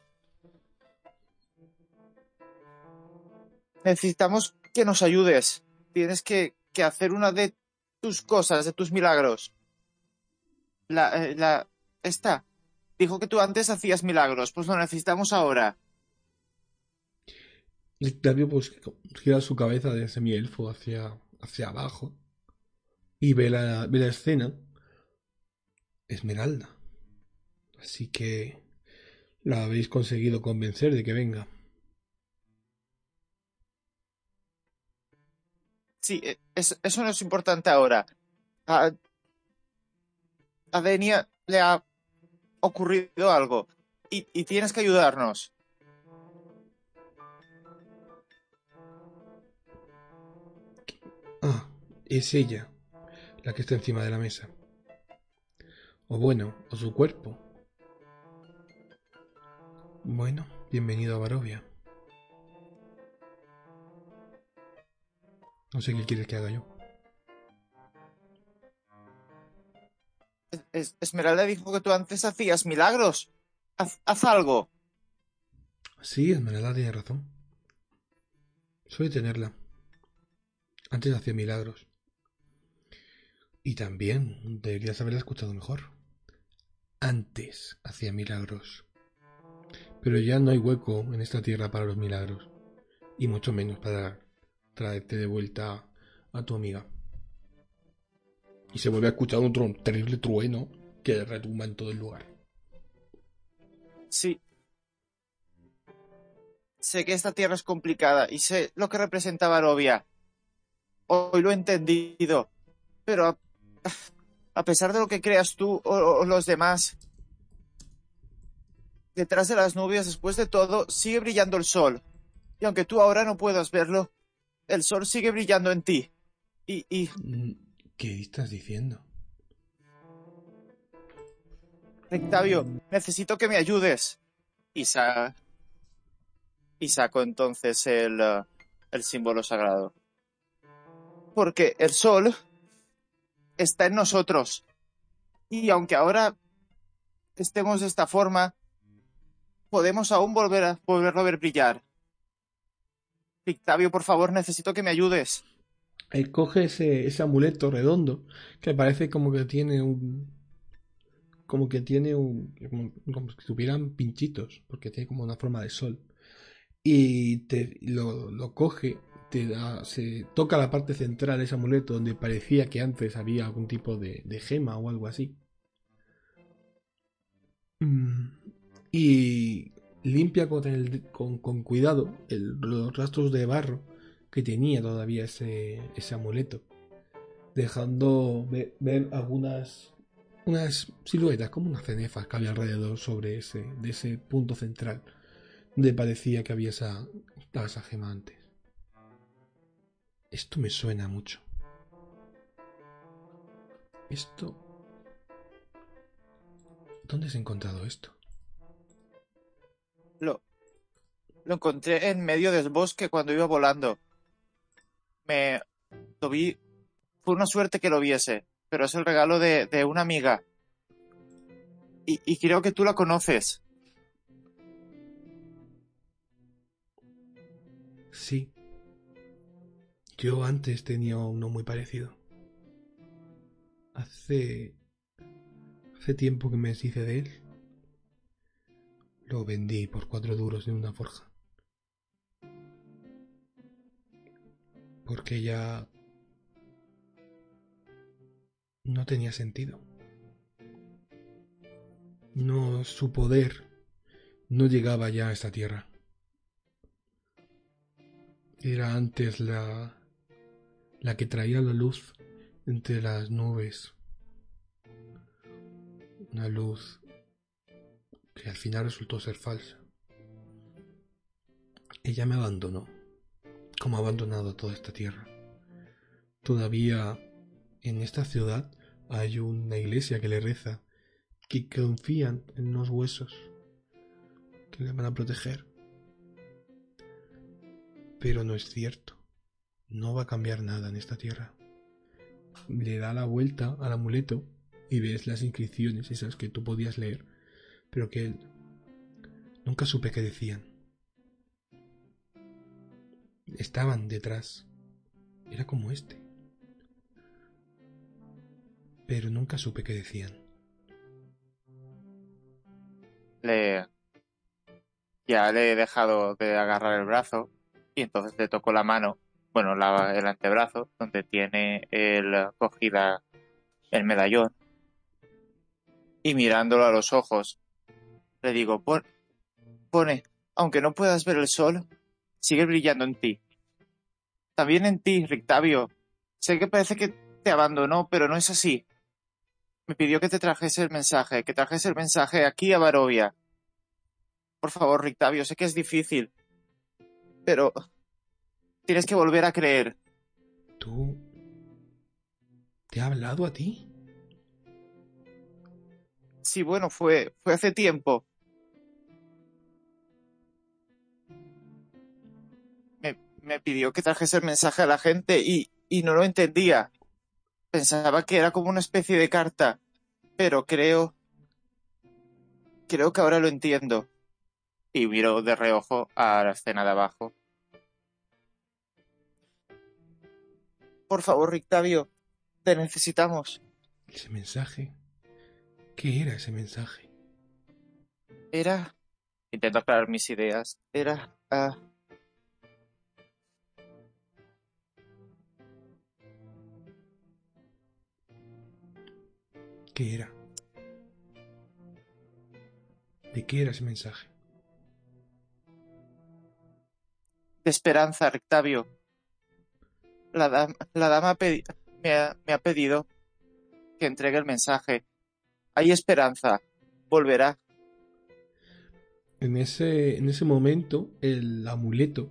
Necesitamos que nos ayudes. Tienes que, que hacer una de tus cosas, de tus milagros. La, eh, la, esta. Dijo que tú antes hacías milagros, pues lo necesitamos ahora. Rictavio pues gira su cabeza de semielfo hacia, hacia abajo y ve la, ve la escena. Esmeralda. Así que La habéis conseguido convencer de que venga. Sí, e- es- eso no es importante ahora. A, a Denia le ha ocurrido algo y, y tienes que ayudarnos. Ah, es ella, la que está encima de la mesa. O bueno, o su cuerpo. Bueno, bienvenido a Barovia. No sé qué quieres que haga yo. Es- es- Esmeralda dijo que tú antes hacías milagros. Haz, haz algo. Sí, Esmeralda tiene razón. Suele tenerla. Antes hacía milagros. Y también deberías haberla escuchado mejor. Antes hacía milagros. Pero ya no hay hueco en esta tierra para los milagros. Y mucho menos para traerte de vuelta a tu amiga. Y se vuelve a escuchar un tron- terrible trueno que retumba en todo el lugar. Sí. Sé que esta tierra es complicada y sé lo que representa Barovia. Hoy lo he entendido. Pero a, a pesar de lo que creas tú o, o los demás, detrás de las nubes, después de todo, sigue brillando el sol. Y aunque tú ahora no puedas verlo, el sol sigue brillando en ti. Y, y Mm, ¿Qué estás diciendo? Octavio, necesito que me ayudes. Y, sa- y saco entonces el, eh, el símbolo sagrado. Porque el sol está en nosotros. Y aunque ahora estemos de esta forma, podemos aún volver a volverlo a ver brillar. Octavio, por favor, necesito que me ayudes. Él coge ese, ese amuleto redondo que parece como que tiene un. Como que tiene un. Como, si tuvieran pinchitos, porque tiene como una forma de sol. Y te, lo, lo coge, te da, se toca la parte central de ese amuleto donde parecía que antes había algún tipo de, de gema o algo así. Mm, Y limpia con, el- con, con cuidado el- los rastros de barro que tenía todavía ese, ese amuleto, dejando ve- ver algunas unas siluetas, como unas cenefas que había alrededor sobre ese, de ese punto central, donde parecía que había esa, esa gema antes. Esto me suena mucho. Esto... ¿Dónde has encontrado esto? Lo, lo encontré en medio del bosque cuando iba volando. Me lo vi. Fue una suerte que lo viese, pero es el regalo de, de una amiga. Y, y creo que tú la conoces. Sí. Yo antes tenía uno muy parecido. Hace... Hace tiempo que me deshice de él. Lo vendí por cuatro duros en una forja. Porque ya... No tenía sentido. No, su poder no llegaba ya a esta tierra. Era antes la, la que traía la luz entre las nubes. Una luz que al final resultó ser falsa. Ella me abandonó, como ha abandonado toda esta tierra. Todavía en esta ciudad hay una iglesia que le reza, que confían en unos huesos que le van a proteger. Pero no es cierto. No va a cambiar nada en esta tierra. Le da la vuelta al amuleto y ves las inscripciones, esas que tú podías leer, pero que él nunca supe qué decían. Estaban detrás. Era como este. Pero nunca supe qué decían. Le. Ya le he dejado de agarrar el brazo y entonces le toco la mano, bueno, el antebrazo, donde tiene el cogida el medallón. Y mirándolo a los ojos, le digo, pon, pone, aunque no puedas ver el sol, sigue brillando en ti. También en ti, Rictavio. Sé que parece que te abandonó, pero no es así. Me pidió que te trajese el mensaje, que trajese el mensaje aquí a Barovia. Por favor, Rictavio, sé que es difícil, pero tienes que volver a creer. ¿Tú te ha hablado a ti? Sí, bueno, fue, fue hace tiempo. Me, pidió que trajese el mensaje a la gente y, y no lo entendía. Pensaba que era como una especie de carta, pero creo... Creo que ahora lo entiendo. Y miro de reojo a la escena de abajo. Por favor, Rictavio, te necesitamos. Ese mensaje. ¿Qué era ese mensaje? Era... Intento aclarar mis ideas. Era... ah, ¿Qué era? ¿De qué era ese mensaje? de esperanza, Rictavio. La dama, la dama me, ha, me ha pedido que entregue el mensaje. Hay esperanza. Volverá. En ese, en ese momento, el amuleto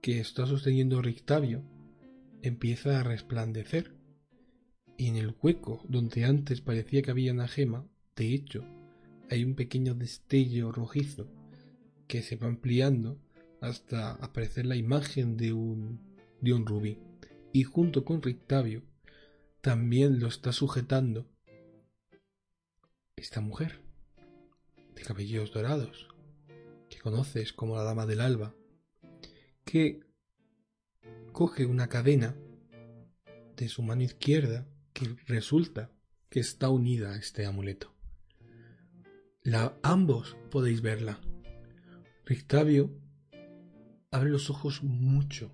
que está sosteniendo Rictavio empieza a resplandecer. Y en el hueco donde antes parecía que había una gema, de hecho, hay un pequeño destello rojizo que se va ampliando hasta aparecer la imagen de un, de un rubí. Y junto con Rictavio también lo está sujetando esta mujer de cabellos dorados que conoces como la Dama del Alba, que coge una cadena de su mano izquierda resulta que está unida a este amuleto. La, ambos podéis verla. Rictavio abre los ojos mucho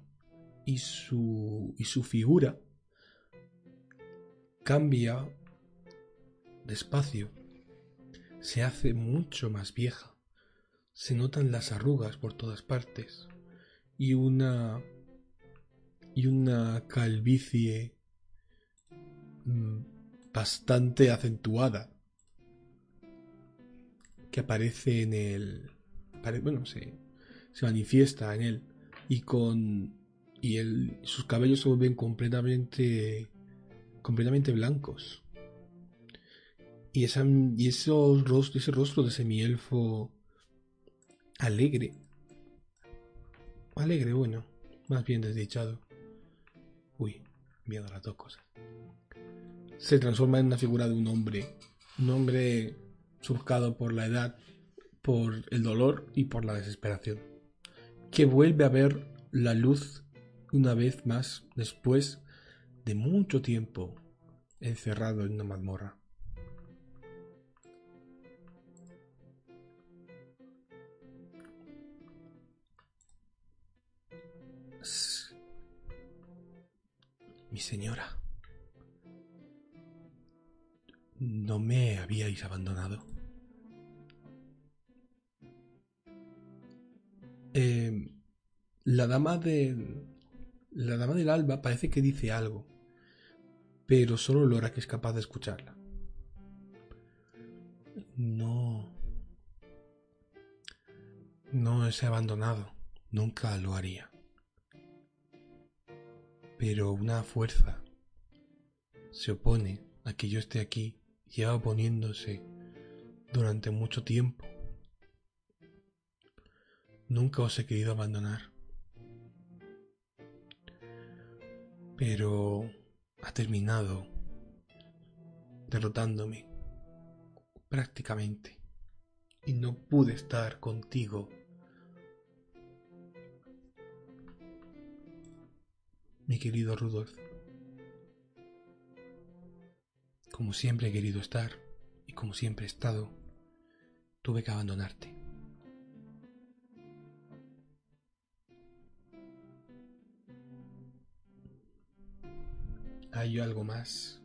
y su, y su figura cambia despacio, se hace mucho más vieja se notan las arrugas por todas partes y una y una calvicie bastante acentuada que aparece en el bueno se, se manifiesta en él y con y sus cabellos se vuelven completamente completamente blancos y, esa, y esos rostros, ese rostro de semielfo alegre. Alegre, bueno, más bien desdichado. Uy, miedo a las dos cosas. Se transforma en una figura de un hombre. Un hombre surcado por la edad, por el dolor y por la desesperación. Que vuelve a ver la luz una vez más después de mucho tiempo encerrado en una mazmorra. Mi señora. No me habíais abandonado. Eh, la dama del. La dama del alba parece que dice algo. Pero solo Lora que es capaz de escucharla. No. No he abandonado. Nunca lo haría. Pero una fuerza se opone a que yo esté aquí. Lleva oponiéndose durante mucho tiempo. Nunca os he querido abandonar. Pero ha terminado derrotándome prácticamente. Y no pude estar contigo. Mi querido Rudolf. Como siempre he querido estar y como siempre he estado, tuve que abandonarte. Hay algo más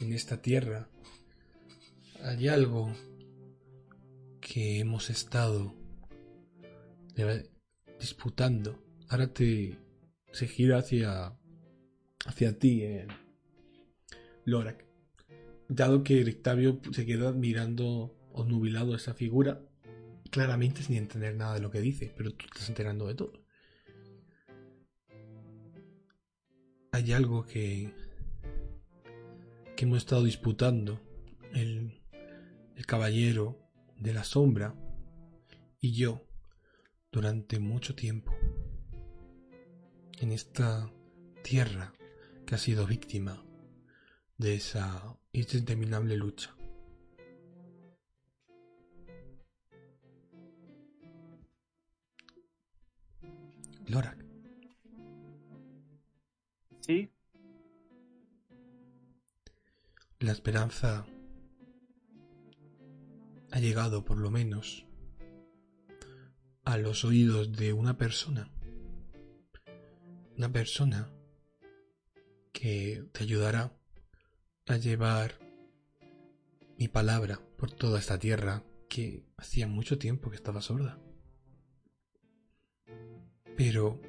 en esta tierra. Hay algo que hemos estado va disputando. Ahora te se gira hacia hacia ti, eh, Lorak. Dado que Rictavio se queda mirando nubilado esa figura, claramente sin entender nada de lo que dice, pero tú estás enterando de todo. Hay algo que que hemos estado disputando el, el caballero de la sombra y yo durante mucho tiempo en esta tierra que ha sido víctima de esa interminable lucha. Lorak. Sí, La esperanza ha llegado por lo menos a los oídos de una persona. Una persona que te ayudará a llevar mi palabra por toda esta tierra que hacía mucho tiempo que estaba sorda. Pero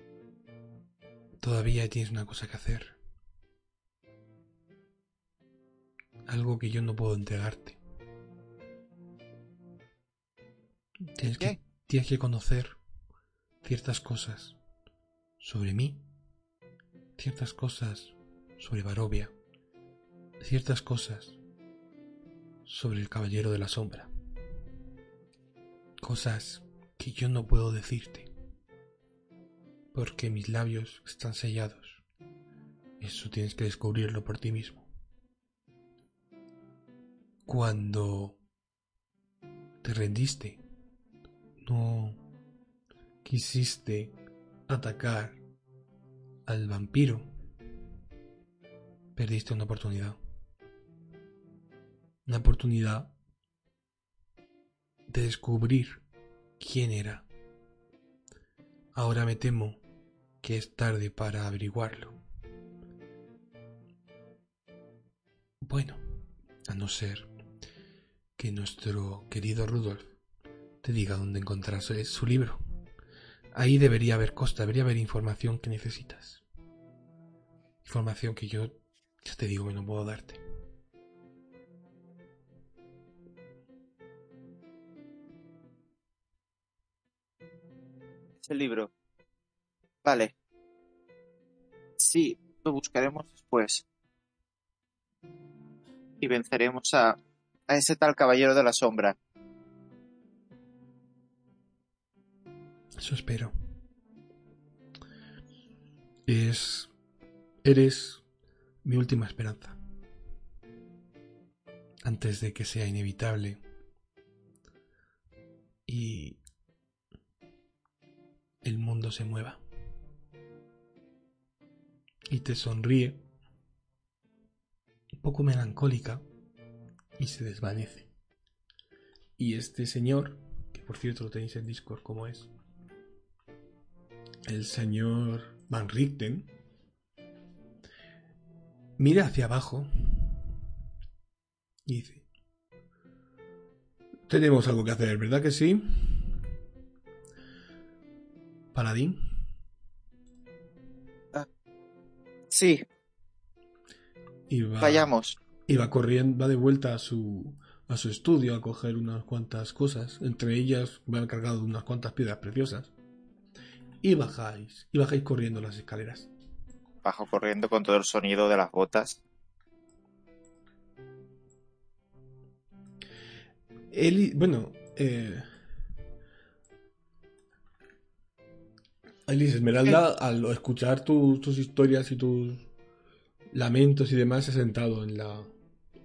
todavía tienes una cosa que hacer. Algo que yo no puedo entregarte. Tienes que, tienes que conocer ciertas cosas sobre mí, ciertas cosas sobre Barovia, ciertas cosas sobre el Caballero de la Sombra. Cosas que yo no puedo decirte, porque mis labios están sellados. Eso tienes que descubrirlo por ti mismo. Cuando te rendiste, no quisiste atacar al vampiro, perdiste una oportunidad. Una oportunidad de descubrir quién era. Ahora me temo que es tarde para averiguarlo. Bueno, a no ser que nuestro querido Rudolf te diga dónde encontrar su, su libro. Ahí debería haber costa, debería haber información que necesitas. Información que yo, ya te digo, que no puedo darte. ese libro. Vale. Sí, lo buscaremos después. Y venceremos a, a ese tal caballero de la sombra. Eso espero. Es... Eres mi última esperanza. Antes de que sea inevitable. Y... El mundo se mueva. Y te sonríe. Un poco melancólica. Y se desvanece. Y este señor, que por cierto lo tenéis en Discord como es, el señor Van Richten mira hacia abajo y dice, tenemos algo que hacer, ¿verdad que sí? Paladín. Sí, Y va, vayamos. y va corriendo, va de vuelta a su, a su estudio a coger unas cuantas cosas. Entre ellas va cargado de unas cuantas piedras preciosas. Y bajáis, y bajáis corriendo las escaleras. Bajo corriendo con todo el sonido de las botas. Eli, bueno, eh... Elis Esmeralda, al escuchar tu- tus historias y tus lamentos y demás, se ha sentado en la,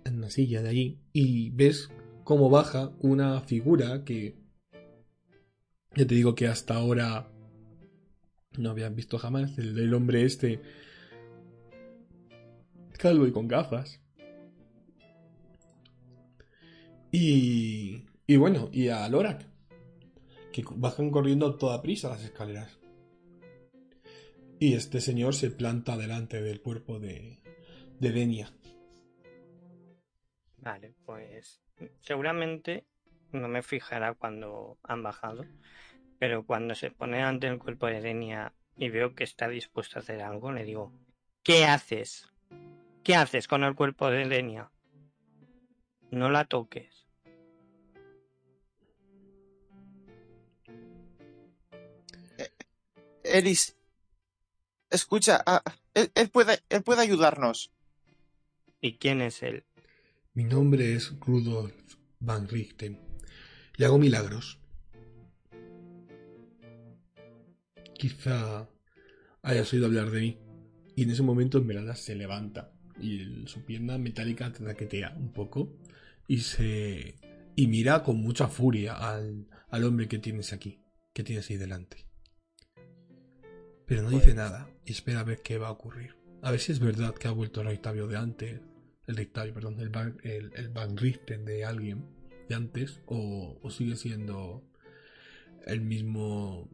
en la silla de allí y ves cómo baja una figura que ya te digo que hasta ahora no habían visto jamás, el del hombre este calvo y con gafas. Y, y bueno, y a Lorak, que bajan corriendo toda prisa las escaleras. Y este señor se planta delante del cuerpo de, de Denia. Vale, pues seguramente no me fijará cuando han bajado, Pero cuando se pone ante el cuerpo de Denia y veo que está dispuesto a hacer algo, le digo, ¿qué haces? ¿Qué haces con el cuerpo de Denia? No la toques. Eris, escucha, ah, él, él puede, él puede ayudarnos. ¿Y quién es él? Mi nombre es Rudolf Van Richten. Y hago milagros. Quizá hayas oído hablar de mí. Y en ese momento Esmeralda se levanta y el- su pierna metálica traquetea un poco y se y mira con mucha furia al, al hombre que tienes aquí, que tienes ahí delante. Pero no dice nada y espera a ver qué va a ocurrir. A ver si es verdad que ha vuelto el Octavio de antes, el Octavio, perdón, el Van, el, el Van Richten de alguien de antes o, o sigue siendo el mismo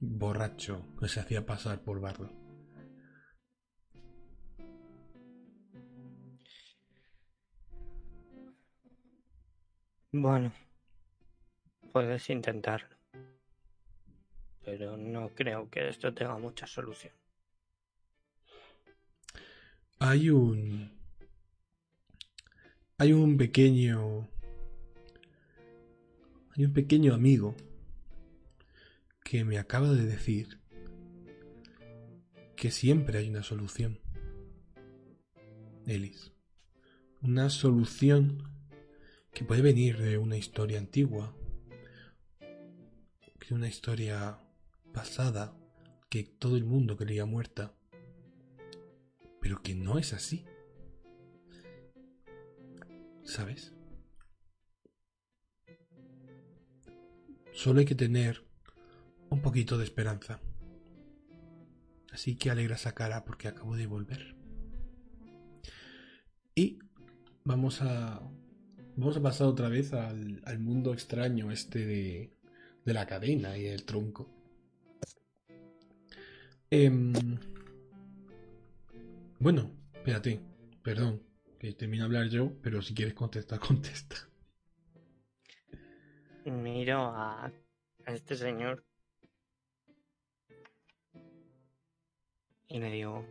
borracho que se hacía pasar por barro. Bueno, puedes intentarlo. Pero no creo que esto tenga mucha solución. Hay un. Hay un pequeño. Hay un pequeño amigo que me acaba de decir que siempre hay una solución. Elis. Una solución que puede venir de una historia antigua, de una historia pasada que todo el mundo quería muerta pero que no es así. ¿Sabes? Solo hay que tener un poquito de esperanza. Así que alegra esa cara porque acabo de volver. Y vamos a. Vamos a pasar otra vez al, mundo extraño este de, de la cadena y el tronco. Em, bueno, espérate, perdón, que termino de hablar yo, pero si quieres contestar, contesta. Miro a este señor y le digo,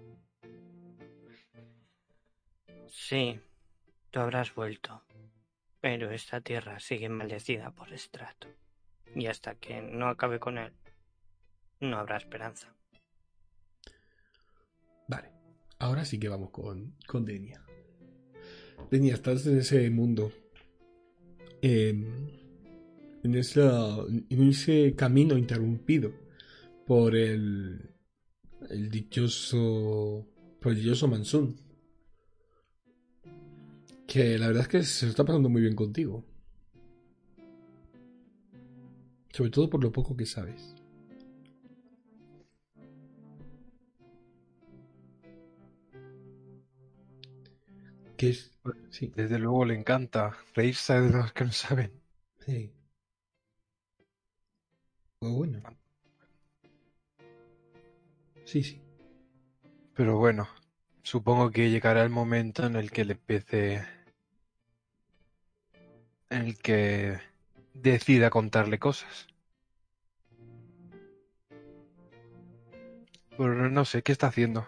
sí, tú habrás vuelto, pero esta tierra sigue maldecida por estrato y hasta que no acabe con él, no habrá esperanza. Vale, ahora sí que vamos con, con Denia. Denia, estás en ese mundo. en, esa, en ese camino interrumpido por el, el dichoso. dichoso Mansun. Que la verdad es que se lo está pasando muy bien contigo. Sobre todo por lo poco que sabes. Que es. Sí, Desde luego le encanta reírse de los que no saben. sí. Pues bueno. Sí, sí. Pero bueno, supongo que llegará el momento en el que le empiece. en el que decida contarle cosas. Pero no sé, ¿qué está haciendo?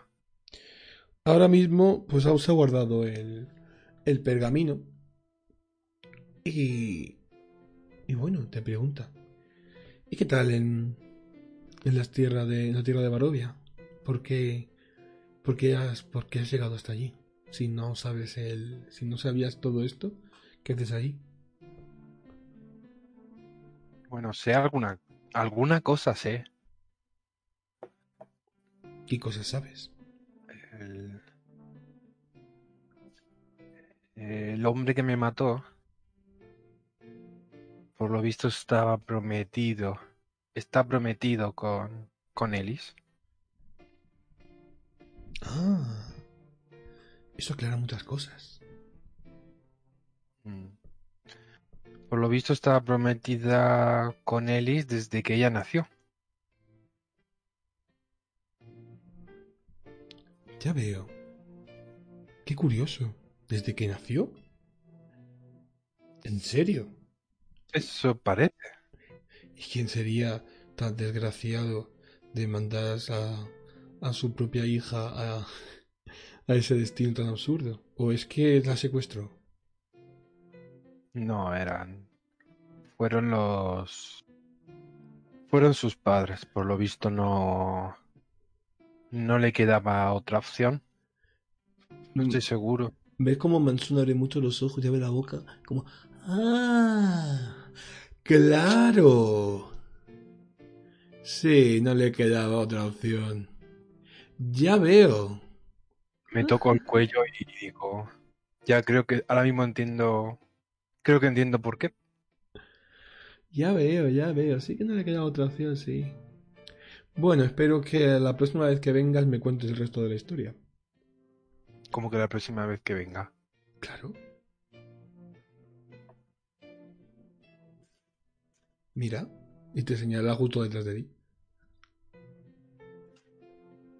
Ahora mismo, pues aún se ha guardado el, el pergamino. Y. Y bueno, te pregunta. ¿Y qué tal en, en las tierras de, en la tierra de Barovia? ¿Por qué, por qué has, por qué has llegado hasta allí? Si no sabes el. Si no sabías todo esto, ¿qué haces allí? Bueno, sé alguna. alguna cosa sé. ¿Qué cosas sabes? El, el hombre que me mató, por lo visto estaba prometido, está prometido con, con Ellis. Ah. Eso aclara muchas cosas. Mm. Por lo visto estaba prometida con Ellis desde que ella nació. Ya veo. Qué curioso. ¿Desde que nació? ¿En serio? Eso parece. ¿Y quién sería tan desgraciado de mandar a, a su propia hija a, a ese destino tan absurdo? ¿O es que la secuestró? No, eran. Fueron los. Fueron sus padres. Por lo visto no. No le quedaba otra opción. No estoy seguro. ¿Ves cómo Mansun abre mucho los ojos y abre la boca? Como. ¡Ah! ¡Claro! Sí, no le quedaba otra opción. Ya veo. Me toco el cuello y digo. Ya creo que ahora mismo entiendo. Creo que entiendo por qué. Ya veo, ya veo. Sí que no le queda otra opción, sí. Bueno, espero que la próxima vez que vengas me cuentes el resto de la historia. Como que la próxima vez que venga. Claro. Mira, y te señala justo detrás de ti.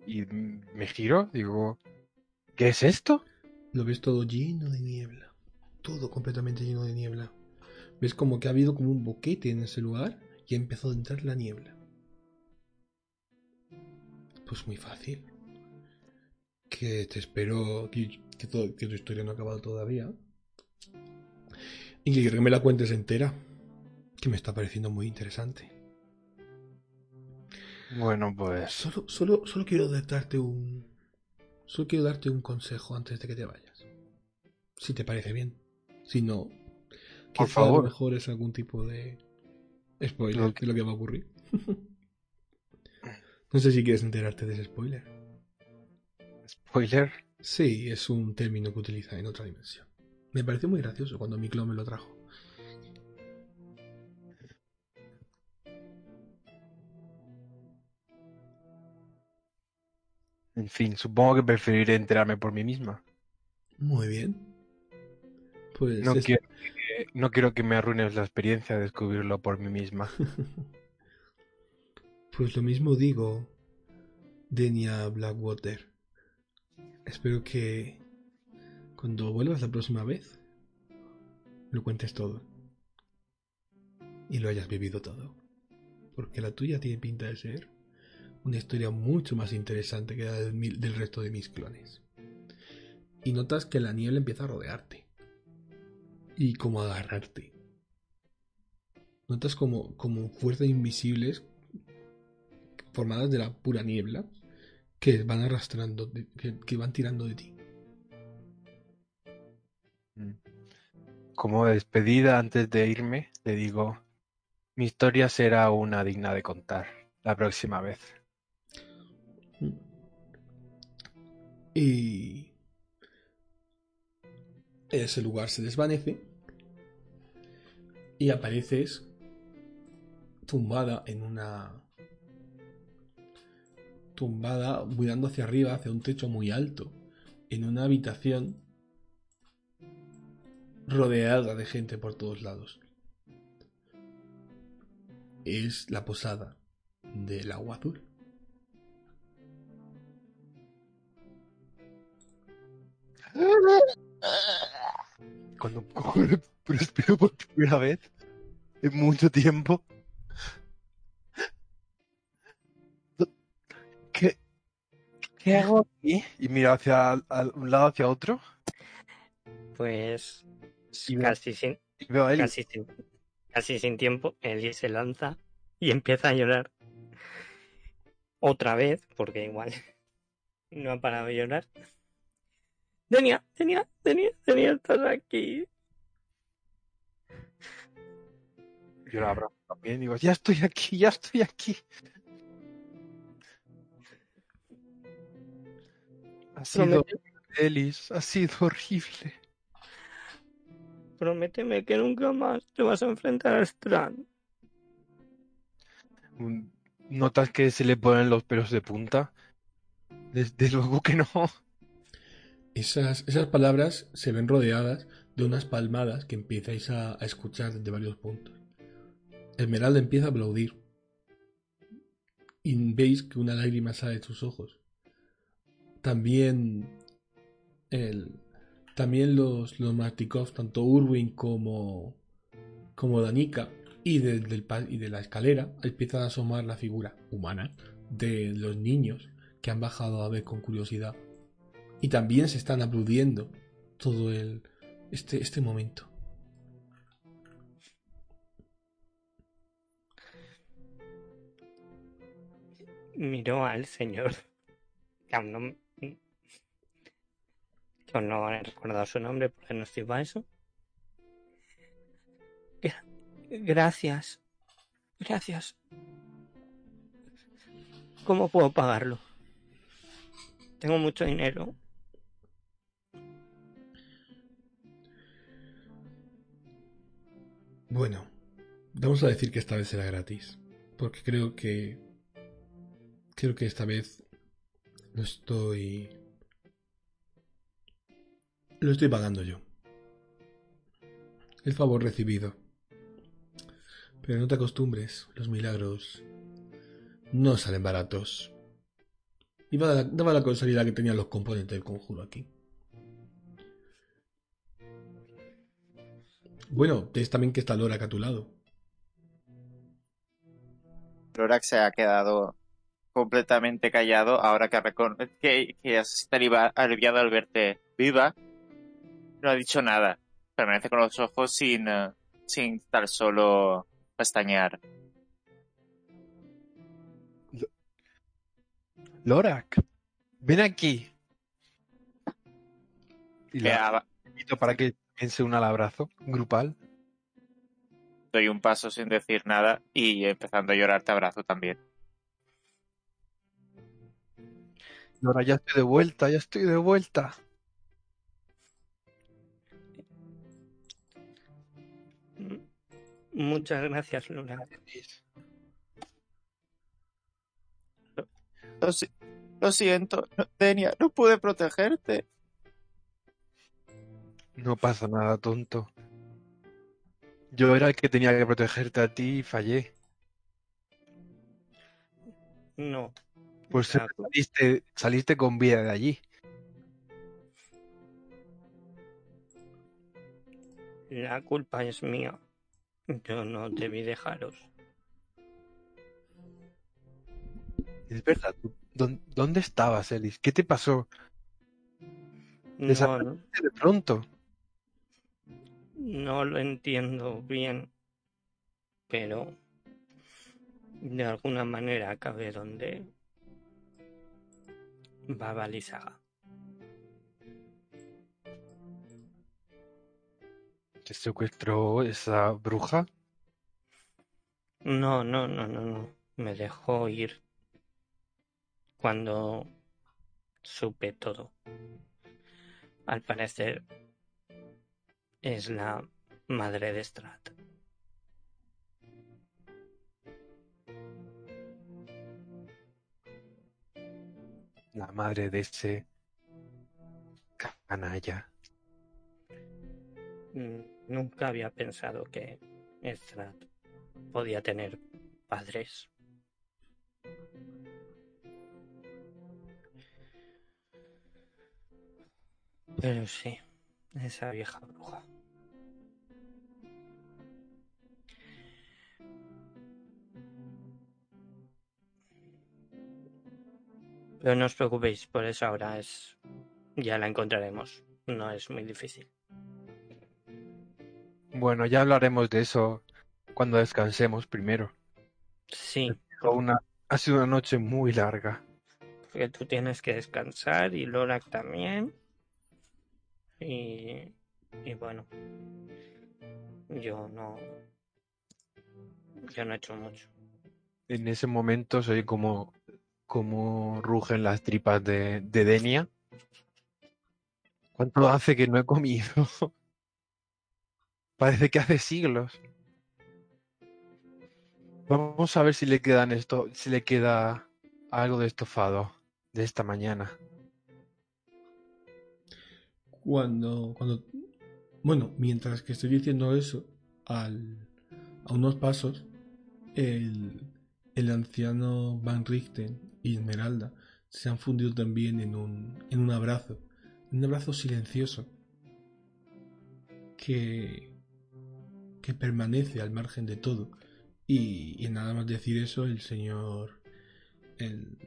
Y me giro, digo, ¿qué es esto? Lo ves todo lleno de niebla. Todo completamente lleno de niebla. Ves como que ha habido como un boquete en ese lugar y ha empezado a entrar la niebla. Pues muy fácil. Que te espero que, tu historia no ha acabado todavía. Y que me la cuentes entera. Que me está pareciendo muy interesante. Bueno, pues. Solo, solo, solo quiero darte un. Solo quiero darte un consejo antes de que te vayas. Si te parece bien. Si no, Por quizá a lo favor. mejor es algún tipo de spoiler Lo de lo que va a ocurrir. no sé si quieres enterarte de ese spoiler. Spoiler. Sí, es un término que utiliza en otra dimensión. Me pareció muy gracioso cuando mi clon me lo trajo. En fin, supongo que preferiré enterarme por mí misma. Muy bien. Pues No, es- quiero que, no quiero que me arruines la experiencia de descubrirlo por mí misma. Pues lo mismo digo, Denia Blackwater. Espero que cuando vuelvas la próxima vez lo cuentes todo. Y lo hayas vivido todo. Porque la tuya tiene pinta de ser una historia mucho más interesante que la del, resto de mis clones. Y notas que la niebla empieza a rodearte. Y como a agarrarte. Notas como, como fuerzas invisibles formadas de la pura niebla que van arrastrando, que, que van tirando de ti. Como despedida antes de irme, le digo, mi historia será una digna de contar la próxima vez. Y ese lugar se desvanece y apareces tumbada en una tumbada mirando hacia arriba hacia un techo muy alto en una habitación rodeada de gente por todos lados. Es la posada del agua azul. Cuando respiro por primera vez en mucho tiempo. ¿Qué, qué hago aquí? Y miro hacia al- un lado hacia otro Pues Y veo- casi sin, y veo a él. casi sin, casi sin tiempo, Eli se lanza y empieza a llorar. Otra vez, porque igual no ha parado de llorar. Denia, Denia, Denia, Denia, estás aquí. Yo la abrazo también y digo, ya estoy aquí, ya estoy aquí. Ha sido Elis, ha sido horrible. Prométeme que nunca más te vas a enfrentar a Strand. ¿Notas que se le ponen los pelos de punta? Desde luego que no. Esas, esas palabras se ven rodeadas de unas palmadas que empiezais a, escuchar desde varios puntos. Esmeralda empieza a aplaudir. Y veis que una lágrima sale de sus ojos. También el, también los, los Martikov, tanto Urwin como, como Danica, Y, del- del y de la escalera empieza a asomar la figura humana de los niños que han bajado a ver con curiosidad. Y también se están aplaudiendo todo el, este, este momento. Miró al señor. Que aún no. Que aún no he recordado su nombre porque no estoy para eso. Gra- Gracias. Gracias. ¿Cómo puedo pagarlo? Tengo mucho dinero. Bueno, vamos a decir que esta vez será gratis. Porque creo que. Creo que esta vez lo estoy. Lo estoy pagando yo. El favor recibido. Pero no te acostumbres, los milagros no salen baratos. Y daba la, daba que tenían los componentes del conjuro aquí. Bueno, es también que está Lorak a tu lado. Lorax se ha quedado completamente callado ahora que, que, que está aliviado al verte viva. No ha dicho nada. Permanece con los ojos sin, eh, sin tan solo pestañear. Lorak, ven aquí. Y la para que también se una al abrazo grupal. doy un paso sin decir nada y empezando a llorar te abrazo también. Y ahora ya estoy de vuelta, ya estoy de vuelta. Muchas gracias, Luna. Lo, lo siento, Denia, no pude protegerte. No pasa nada, tonto. Yo era el que tenía que protegerte a ti y fallé. No. Pues saliste, saliste con vida de allí. La culpa es mía. Yo no debí dejaros. Es verdad. ¿tú- ¿Dónde, estabas, Elis? ¿Qué te pasó No, de pronto? No lo entiendo bien. Pero de alguna manera acabé donde va Balisaga. ¿Te secuestró esa bruja? No, no, no, no, no. Me dejó ir cuando supe todo. Al parecer es la madre de Strat. La madre de ese canalla. Mm, Nunca había pensado que Strat podía tener padres. Pero sí, esa vieja bruja. Pero no os preocupéis, por eso ahora es... Ya la encontraremos. No es muy difícil. Bueno, ya hablaremos de eso cuando descansemos primero. Sí, Una, ha sido una noche muy larga. porque tú tienes que descansar y Lorak también. Y, y bueno, yo no, yo no he hecho mucho. En ese momento soy como, como rugen las tripas de, de Denia. ¿Cuánto hace que no he comido? Parece que hace siglos. Vamos a ver si le quedan esto, si le queda algo de estofado de esta mañana. Cuando, cuando, bueno, mientras que estoy diciendo eso, al, a unos pasos, el, el anciano Van Richten y Esmeralda se han fundido también en un, en un abrazo, un abrazo silencioso, que, que permanece al margen de todo. Y, y nada más decir eso, el señor. El,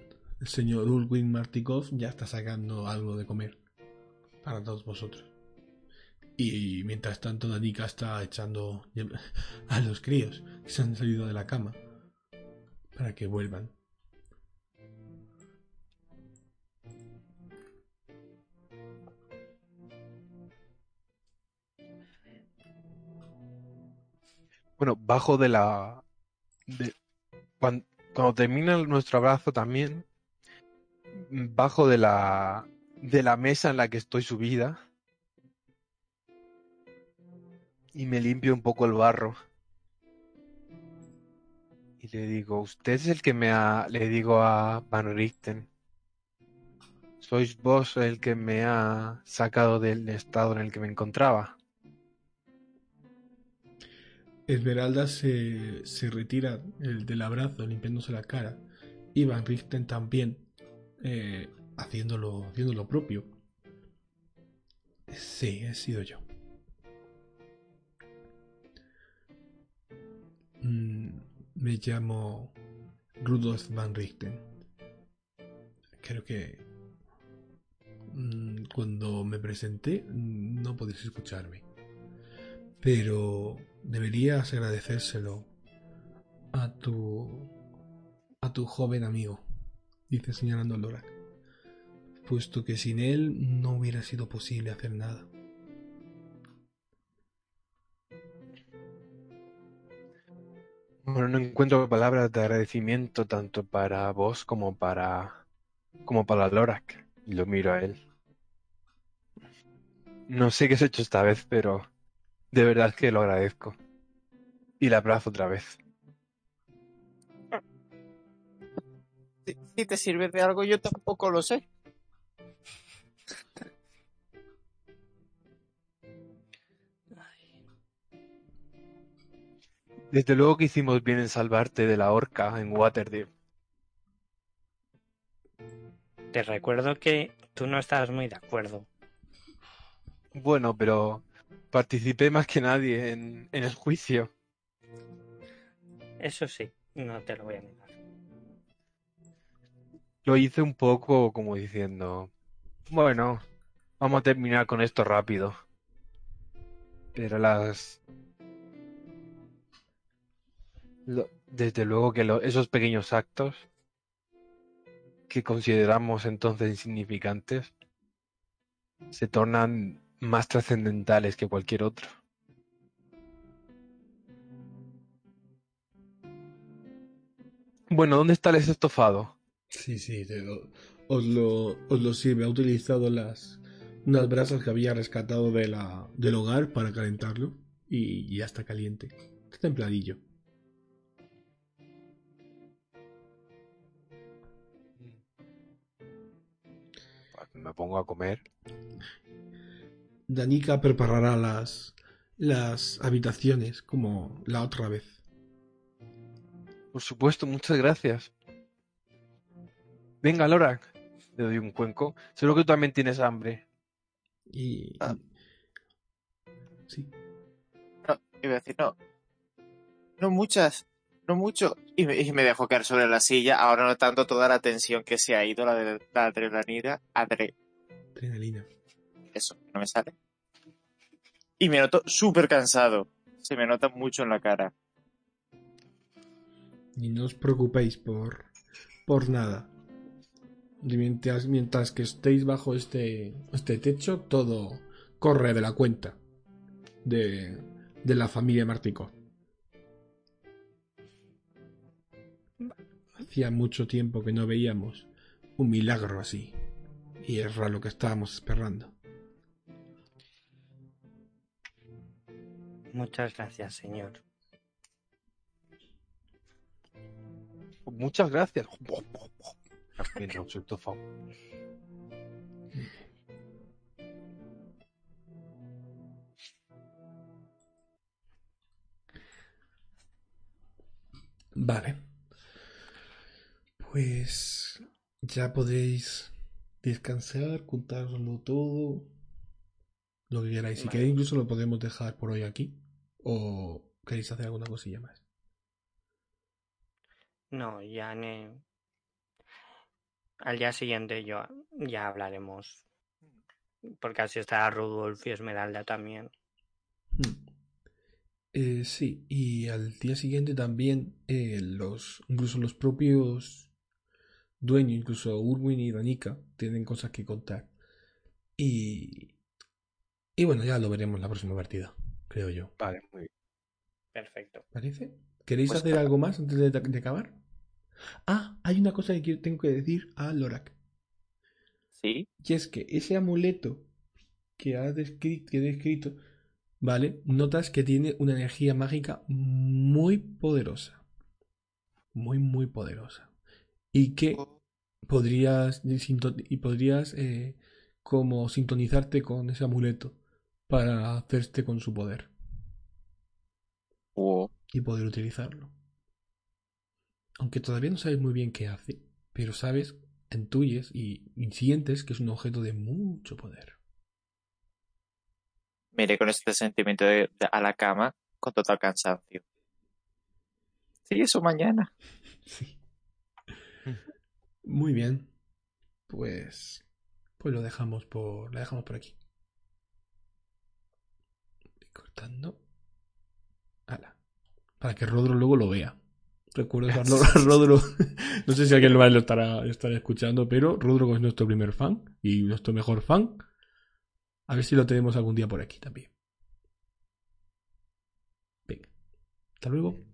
el señor Ulwin Martikov ya está sacando algo de comer para todos vosotros. Y mientras tanto, Danica está echando a los críos que se han salido de la cama para que vuelvan. Bueno, bajo de la. Cuando, cuando termina nuestro abrazo también, bajo de la. de la mesa en la que estoy subida. Y me limpio un poco el barro. Y le digo, usted es el que me ha. Le digo a Van Richten. Sois vos el que me ha sacado del estado en el que me encontraba. Esmeralda se, se retira el del abrazo, limpiándose la cara. Y Van Richten también, eh, haciéndolo, haciendo lo propio. Sí, he sido yo. Mm, me llamo Rudolf Van Richten. Creo que mm, cuando me presenté no podéis escucharme. Pero deberías agradecérselo a tu a tu joven amigo, dice señalando a Lorak, puesto que sin él no hubiera sido posible hacer nada. Bueno, no encuentro palabras de agradecimiento tanto para vos como para como para Lorak. Y lo miro a él. No sé qué has hecho esta vez, pero de verdad que lo agradezco. Y la abrazo otra vez. Si, si te sirve de algo, yo tampoco lo sé. Desde luego que hicimos bien en salvarte de la horca en Waterdeep. Te recuerdo que tú no estabas muy de acuerdo. Bueno, pero participé más que nadie en, en el juicio. Eso sí, no te lo voy a negar. Lo hice un poco como diciendo, bueno, vamos a terminar con esto rápido. Pero las... lo- desde luego que lo- esos pequeños actos que consideramos entonces insignificantes se tornan más trascendentales que cualquier otro. Bueno, ¿dónde está el estofado? Sí, sí, te os, lo, os lo sirve. Ha utilizado las unas brasas que había rescatado de la, del hogar para calentarlo y ya está caliente. Está templadillo. Me pongo a comer. Danica preparará las, las habitaciones como la otra vez. Por supuesto, muchas gracias. Venga, Lorak. Le doy un cuenco. Seguro que tú también tienes hambre. Y. Ah. Sí. No, iba a decir, no. No muchas, no mucho. Y me, y me dejó caer sobre la silla, ahora notando toda la tensión que se ha ido, la de la adrenalina. Adre, Adrenalina. Eso, no me sale. Y me noto súper cansado. Se me nota mucho en la cara. Y no os preocupéis por, por nada. Mientras, mientras que estéis bajo este, este techo, todo corre de la cuenta de, de la familia Martico. Hacía mucho tiempo que no veíamos un milagro así. Y es lo que estábamos esperando. Muchas gracias, señor. Muchas gracias. Mira, un estofado. Vale. Pues ya podéis descansar, contarlo todo. Lo que queráis. Si Vale. queréis incluso lo podemos dejar por hoy aquí. O, queréis hacer alguna cosilla más? No, ya ne- al día siguiente yo ya hablaremos. Porque así estará Rudolf y Esmeralda también. Hmm. Eh, sí, y al día siguiente también eh, los, incluso los propios dueños, incluso Urwin y Danica, tienen cosas que contar. Y, y bueno, ya lo veremos la próxima partida, creo yo. Vale, muy bien. Perfecto. ¿Parece? ¿Queréis Pues hacer algo más antes de, de acabar? Ah, hay una cosa que tengo que decir a Lorak. Sí, Y es que ese amuleto que ha descrito, que he descrito, ¿vale? Notas que tiene una energía mágica muy poderosa. Muy, muy poderosa. Y que podrías, y podrías eh, como sintonizarte con ese amuleto para hacerte con su poder y poder utilizarlo. Aunque todavía no sabes muy bien qué hace, pero sabes, intuyes y, y sientes que es un objeto de mucho poder. me iré con este sentimiento de- de- a la cama con total cansancio. Sí, eso mañana. Sí. Muy bien. Pues. Pues lo dejamos por. Lo dejamos por aquí. Cortando. Ala. Para que Rodro luego lo vea. Recuerdo a Ro- a Rodro. No sé si alguien más lo estará, estará escuchando, pero Rodro es nuestro primer fan y nuestro mejor fan. A ver si lo tenemos algún día por aquí también. Venga. Hasta luego.